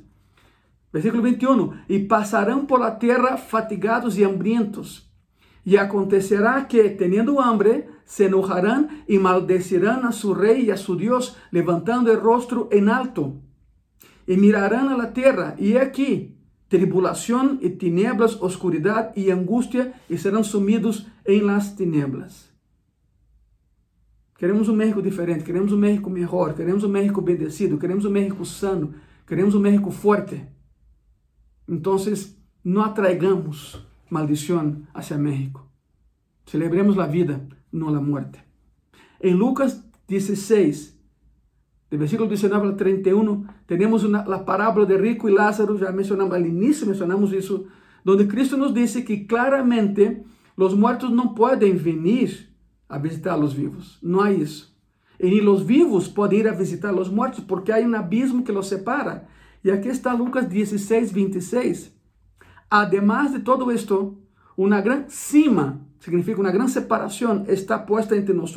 Versículo 21. E passarão por la tierra fatigados e hambrientos. E acontecerá que, teniendo hambre, se enojarão e maldecirão a su rei e a su Dios, levantando el rostro en alto. E mirarão a la tierra, e aqui, tribulação e tinieblas, oscuridade e angústia, e serão sumidos em las tinieblas. Queremos um México diferente, queremos um México melhor, queremos um México bendecido, queremos um México sano, queremos um México forte. Entonces, no atraigamos maldición hacia México. Celebremos la vida, no la muerte. En Lucas 16, del versículo 19 al 31, tenemos una, la parábola de rico y Lázaro, ya mencionamos al inicio, mencionamos eso, donde Cristo nos dice que claramente los muertos no pueden venir a visitar a los vivos. No hay eso. Y los vivos pueden ir a visitar a los muertos porque hay un abismo que los separa. E aqui está Lucas 16, 26. Además de todo esto, uma grande cima, significa uma grande separação, está puesta entre nós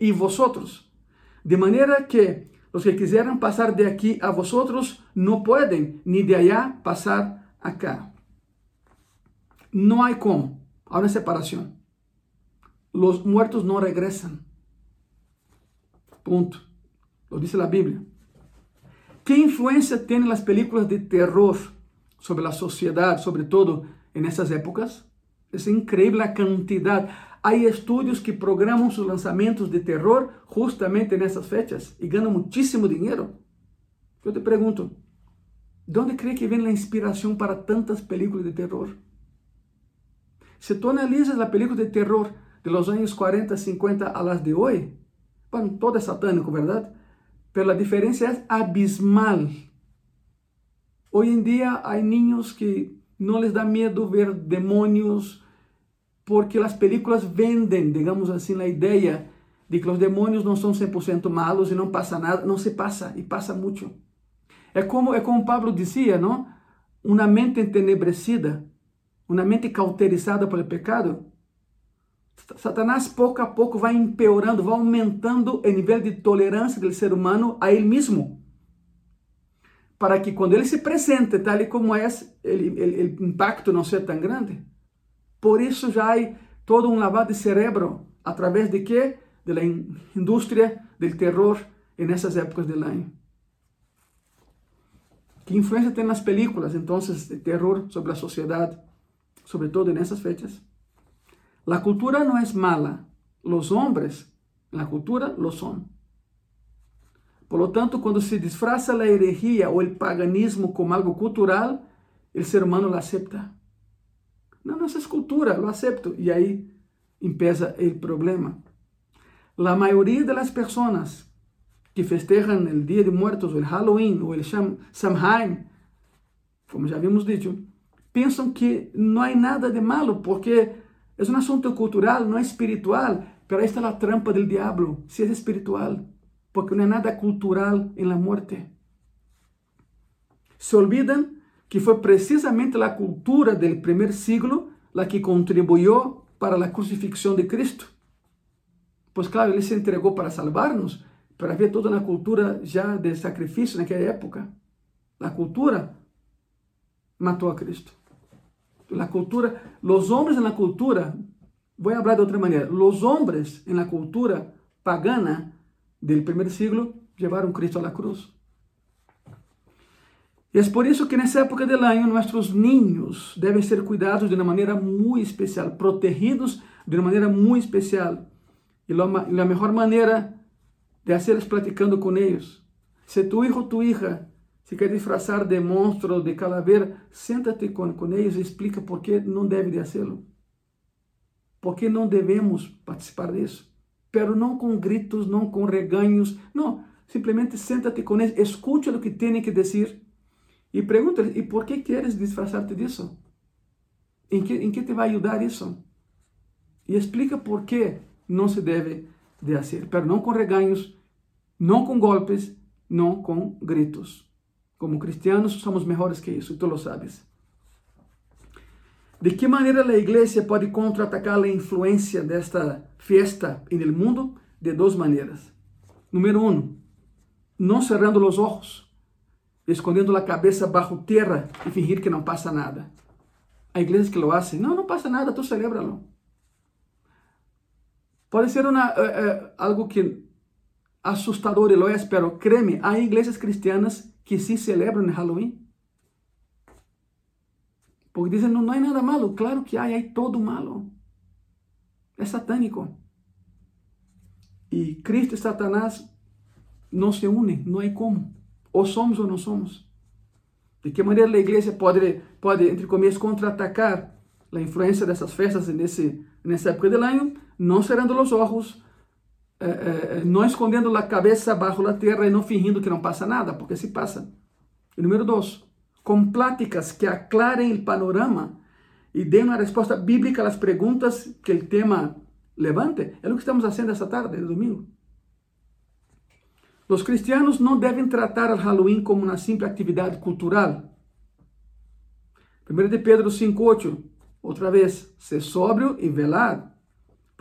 e vosotros. De maneira que os que quiseram passar de aqui a vosotros não podem, ni de allá passar acá. Não há como. Há uma separação. Os muertos não regressam. Ponto. Lo dice a Bíblia. ¿Qué influencia tienen las películas de terror sobre la sociedad, sobre todo en esas épocas? Es increíble la cantidad. Hay estudios que programan sus lanzamientos de terror justamente en esas fechas y ganan muchísimo dinero. Yo te pregunto, ¿dónde cree que viene la inspiración para tantas películas de terror? Si tú analizas la película de terror de los años 40, 50 a las de hoy, bueno, todo es satánico, ¿verdad? Pero la diferencia es abismal. Hoy en día hay niños que no les da miedo ver demonios porque las películas venden, digamos así, la idea de que los demonios no son 100% malos y no pasa nada. No se pasa y pasa mucho. Es como, es como Pablo decía, ¿no? Una mente entenebrecida, una mente cauterizada por el pecado, Satanás pouco a pouco vai empeorando, vai aumentando o nível de tolerância do ser humano a ele mesmo. Para que quando ele se presente tal e como é, o impacto não seja tão grande. Por isso já há todo um lavado de cerebro, através de que? de la industria del terror en esas épocas del año. ¿Qué influencia tienen las películas entonces de terror sobre la sociedad, sobre todo en esas fechas? La cultura no es mala, los hombres la cultura lo son. Por lo tanto, cuando se disfraza la herejía o el paganismo como algo cultural, el ser humano lo acepta. No, no, eso es cultura, lo acepto. Y ahí empieza el problema. La mayoría de las personas que festejan el Día de Muertos, o el Halloween, o el Samhain, como ya habíamos dicho, piensan que no hay nada de malo, porque es un asunto cultural, no es espiritual, pero ahí está la trampa del diablo, si es espiritual, porque no hay nada cultural en la muerte. Se olvidan que fue precisamente la cultura del primer siglo la que contribuyó para la crucifixión de Cristo. Pues claro, Él se entregó para salvarnos, pero havia toda uma cultura já de sacrifício naquela época. A cultura matou a Cristo. A cultura, os homens na cultura, vou falar de outra maneira, os homens na cultura pagana do primeiro siglo levaram Cristo à cruz. E é por isso que nessa época do ano, nossos ninhos devem ser cuidados de uma maneira muito especial, protegidos de uma maneira muito especial. E a melhor maneira de hacerles platicando con ellos. Si tu hijo o tu hija se quer disfrazar de monstruo, de calavera, siéntate con, con ellos y explica por qué no debe de hacerlo. Por qué no debemos participar de eso. Pero no con gritos, no con regaños, no. Simplemente siéntate con ellos, escucha lo que tienen que decir y pregúntale, ¿y por qué quieres disfrazarte de eso? ¿En qué, ¿En qué te va a ayudar eso? Y explica por qué no se debe de hacer, pero no con regaños, no con golpes, no con gritos. Como cristianos somos mejores que y tú lo sabes. ¿De qué manera la iglesia puede contraatacar la influencia de esta fiesta el mundo? De dos maneras. Número uno, no cerrando los ojos, escondiendo la cabeza bajo tierra y fingir que no pasa nada. Hay iglesias que lo hacen. No, no pasa nada, tú celébralo. Pode ser uma, é, é, algo que assustador e lo é, pero há igrejas cristianas que sim celebram Halloween. Porque dizem, não, não há nada malo. Claro que há, há todo malo. É satânico. E Cristo e Satanás não se unem, não há como. Ou somos ou não somos. De que maneira a igreja pode, pode entre comillas, contra-atacar a influência dessas festas nesse, nessa época do ano? não cerrando os olhos, eh, eh, não escondendo a cabeça bajo a terra e não fingindo que não passa nada, porque se passa. E número dois, com pláticas que aclarem o panorama e deem uma resposta bíblica às perguntas que o tema levante. É o que estamos fazendo essa tarde, de domingo. Os cristianos não devem tratar o Halloween como uma simples atividade cultural. 1 de Pedro 5,8, outra vez, ser sóbrio e velar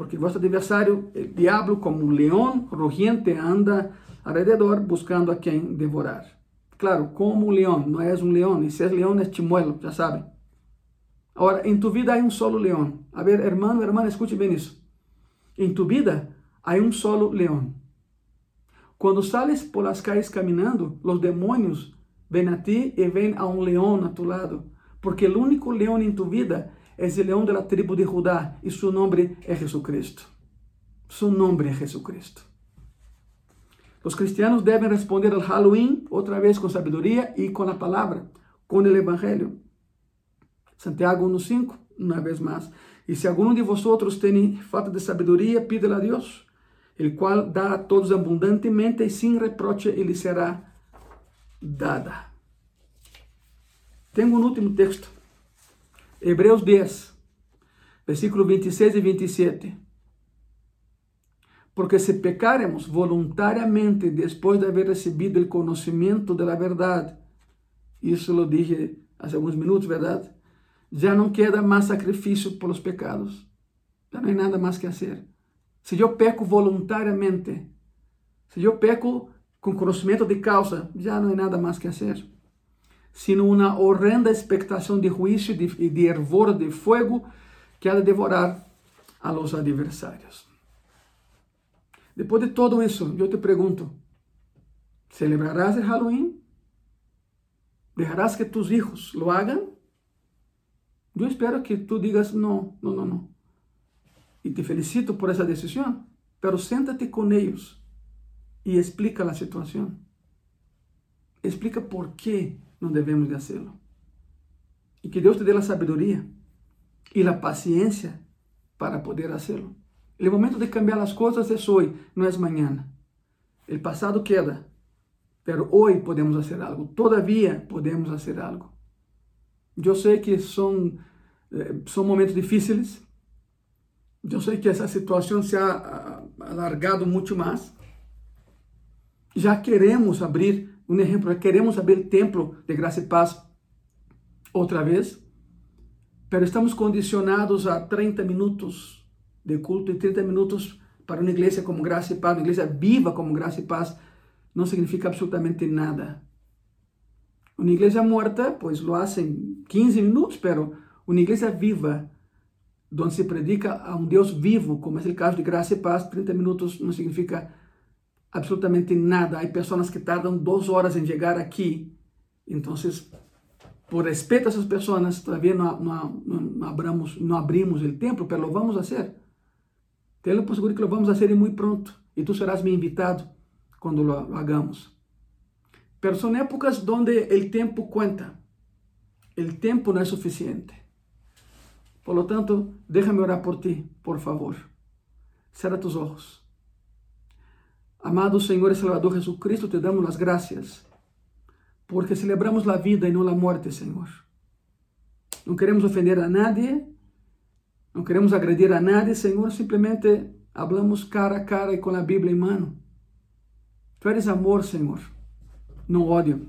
porque vuestro adversario, el diablo, como un león rugiente, anda alrededor buscando a quien devorar. Claro, como un león, no es un león, y si es león es chimuelo, ya saben. Ahora, en tu vida hay un solo león. A ver, hermano, hermana, escuche bien eso. En tu vida hay un solo león. Cuando sales por las calles caminando, los demonios ven a ti y ven a un león a tu lado. Porque el único león en tu vida é o leão da tribo de Judá e seu nome é Jesucristo. Seu nome é Jesucristo. Os cristianos devem responder ao Halloween outra vez com sabedoria e com a palavra, com o Evangelho. Santiago 1.5, uma vez mais. E se algum de vosotros tem falta de sabedoria, pídela a Deus, el qual dá a todos abundantemente e sem reproche, ele será dada. Tenho um último texto Hebreus 10, versículo 26 e 27. Porque se pecaremos voluntariamente depois de haver recebido o conhecimento da verdade, isso lo dije há alguns minutos, verdade? Já não queda mais sacrifício pelos pecados. Já não há nada mais que fazer. Se eu peco voluntariamente, se eu peco com conhecimento de causa, já não há nada mais que fazer sino uma horrenda expectação de juízo e de, hervor de fogo que ha de devorar a los adversarios. Depois de todo isso, eu te pergunto: ¿celebrarás el Halloween? ¿Dejarás que tus hijos lo hagan? Yo espero que tú digas no, no, no, no. Y te felicito por esa decisión, pero siéntate con ellos y explica la situación. Explica por qué no debemos de hacerlo. Y que Dios te dé la sabiduría y la paciencia para poder hacerlo. El momento de cambiar las cosas es hoy, no es mañana. El pasado queda, pero hoy podemos hacer algo. Todavía podemos hacer algo. Yo sé que son, eh, son momentos difíciles. Yo sé que esa situación se ha alargado mucho más. Já queremos abrir, um exemplo, queremos abrir templo de graça e paz outra vez, pero estamos condicionados a 30 minutos de culto e 30 minutos para uma igreja como graça e paz, uma igreja viva como graça e paz, não significa absolutamente nada. Uma igreja morta, pois lo hacen 15 minutos, pero uma igreja viva, onde se predica a um Deus vivo, como é o caso de graça e paz, 30 minutos não significa absolutamente nada. Há pessoas que tardam duas horas em chegar aqui. Então, por respeito a essas pessoas, todavía não, abramos, não abrimos o templo, mas vamos a hacer. Tenho por seguro que lo vamos a hacer e muito pronto. E tu serás meu invitado quando lo, lo hagamos. Pero são épocas onde o tempo conta. O tempo não é suficiente. Por lo tanto, déjame orar por ti, por favor. Cierra tus ojos. Amado Senhor e Salvador Jesucristo, te damos as graças, porque celebramos a vida e não a morte, Senhor. Não queremos ofender a nadie, não queremos agredir a nadie, Senhor, simplesmente hablamos cara a cara e com a Bíblia em mano. Tu eres amor, Senhor, não ódio.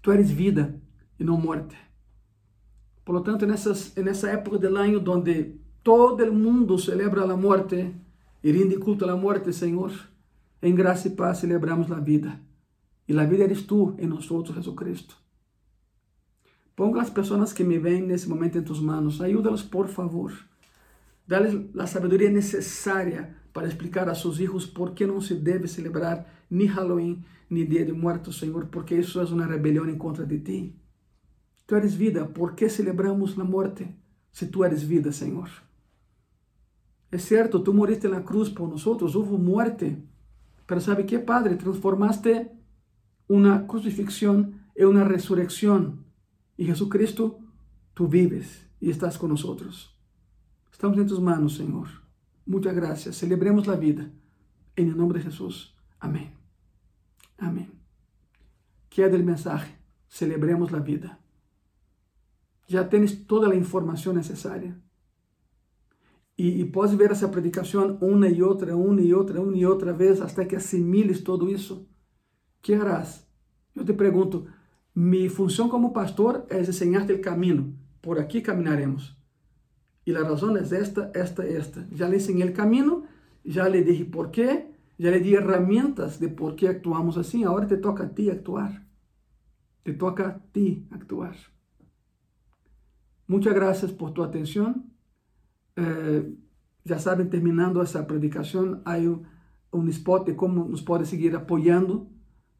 Tu eres vida e não morte. Por lo tanto, nessas, nessa época do ano onde todo o mundo celebra a morte e rinde culto à morte, Senhor, em graça e paz celebramos a vida. E a vida eres tu em nós, Jesucristo. Ponga as pessoas que me veem nesse momento em tus manos. Ayúdalos, por favor. Dá-lhes a sabedoria necessária para explicar a seus filhos por que não se deve celebrar nem Halloween, nem Dia de Muertos, Senhor, porque isso é uma rebelião em contra de ti. Tu eres vida, por que celebramos a morte se tu eres vida, Senhor? É certo, tu moriste na cruz por nós, houve morte Pero ¿sabe qué, Padre? Transformaste una crucifixión en una resurrección. Y Jesucristo, tú vives y estás con nosotros. Estamos en tus manos, Señor. Muchas gracias. Celebremos la vida. En el nombre de Jesús. Amén. Amén. Queda el mensaje. Celebremos la vida. Já tens toda a informação necessária. E, e pode ver essa predicação uma e outra, uma e outra, uma e outra vez, até que assimiles tudo isso. Que harás? Eu te pergunto, minha função como pastor é ensinar-te o caminho. Por aqui caminharemos. E a razão é esta, esta, esta. Já lhe ensinei o caminho, já lhe disse por quê, já lhe di ferramentas de por que actuamos assim. Agora te toca a ti actuar. Te toca a ti actuar. Muchas gracias por tu atención. Eh, já sabem, terminando essa predicação, há um, spot de como nos pode seguir apoiando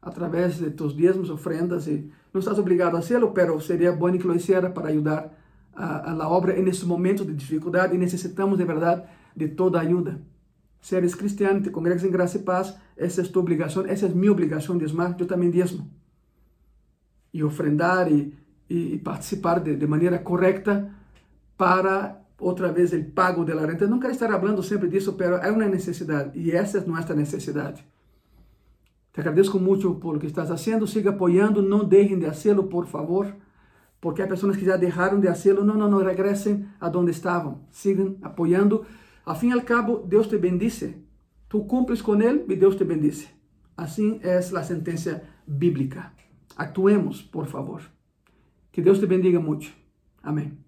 através de tus diezmos, ofrendas. E não estás obrigado a hacerlo, pero seria bom que lo hiciera para ajudar a, a la obra nesse momento de dificuldade e necessitamos de verdade de toda ajuda. Se eres cristiano, te congregas em graça e paz, essa é tua obrigação, essa é minha obrigação, diezmar, eu também diezmo. E ofrendar e, e participar de, de maneira correta para outra vez o pago de la renta. Quero estar falando sempre disso, mas é uma necessidade e essa é nossa necessidade. Te agradeço muito por lo que estás fazendo, siga apoiando, não deixem de fazê-lo, por favor, porque há pessoas que já deixaram de fazê-lo, não, não, não, regressem a onde estavam, sigam apoiando. Ao fim e ao cabo, Deus te bendice. Tu cumples com Ele e Deus te bendice. Assim é a sentença bíblica. Actuemos, por favor. Que Deus te bendiga muito. Amém.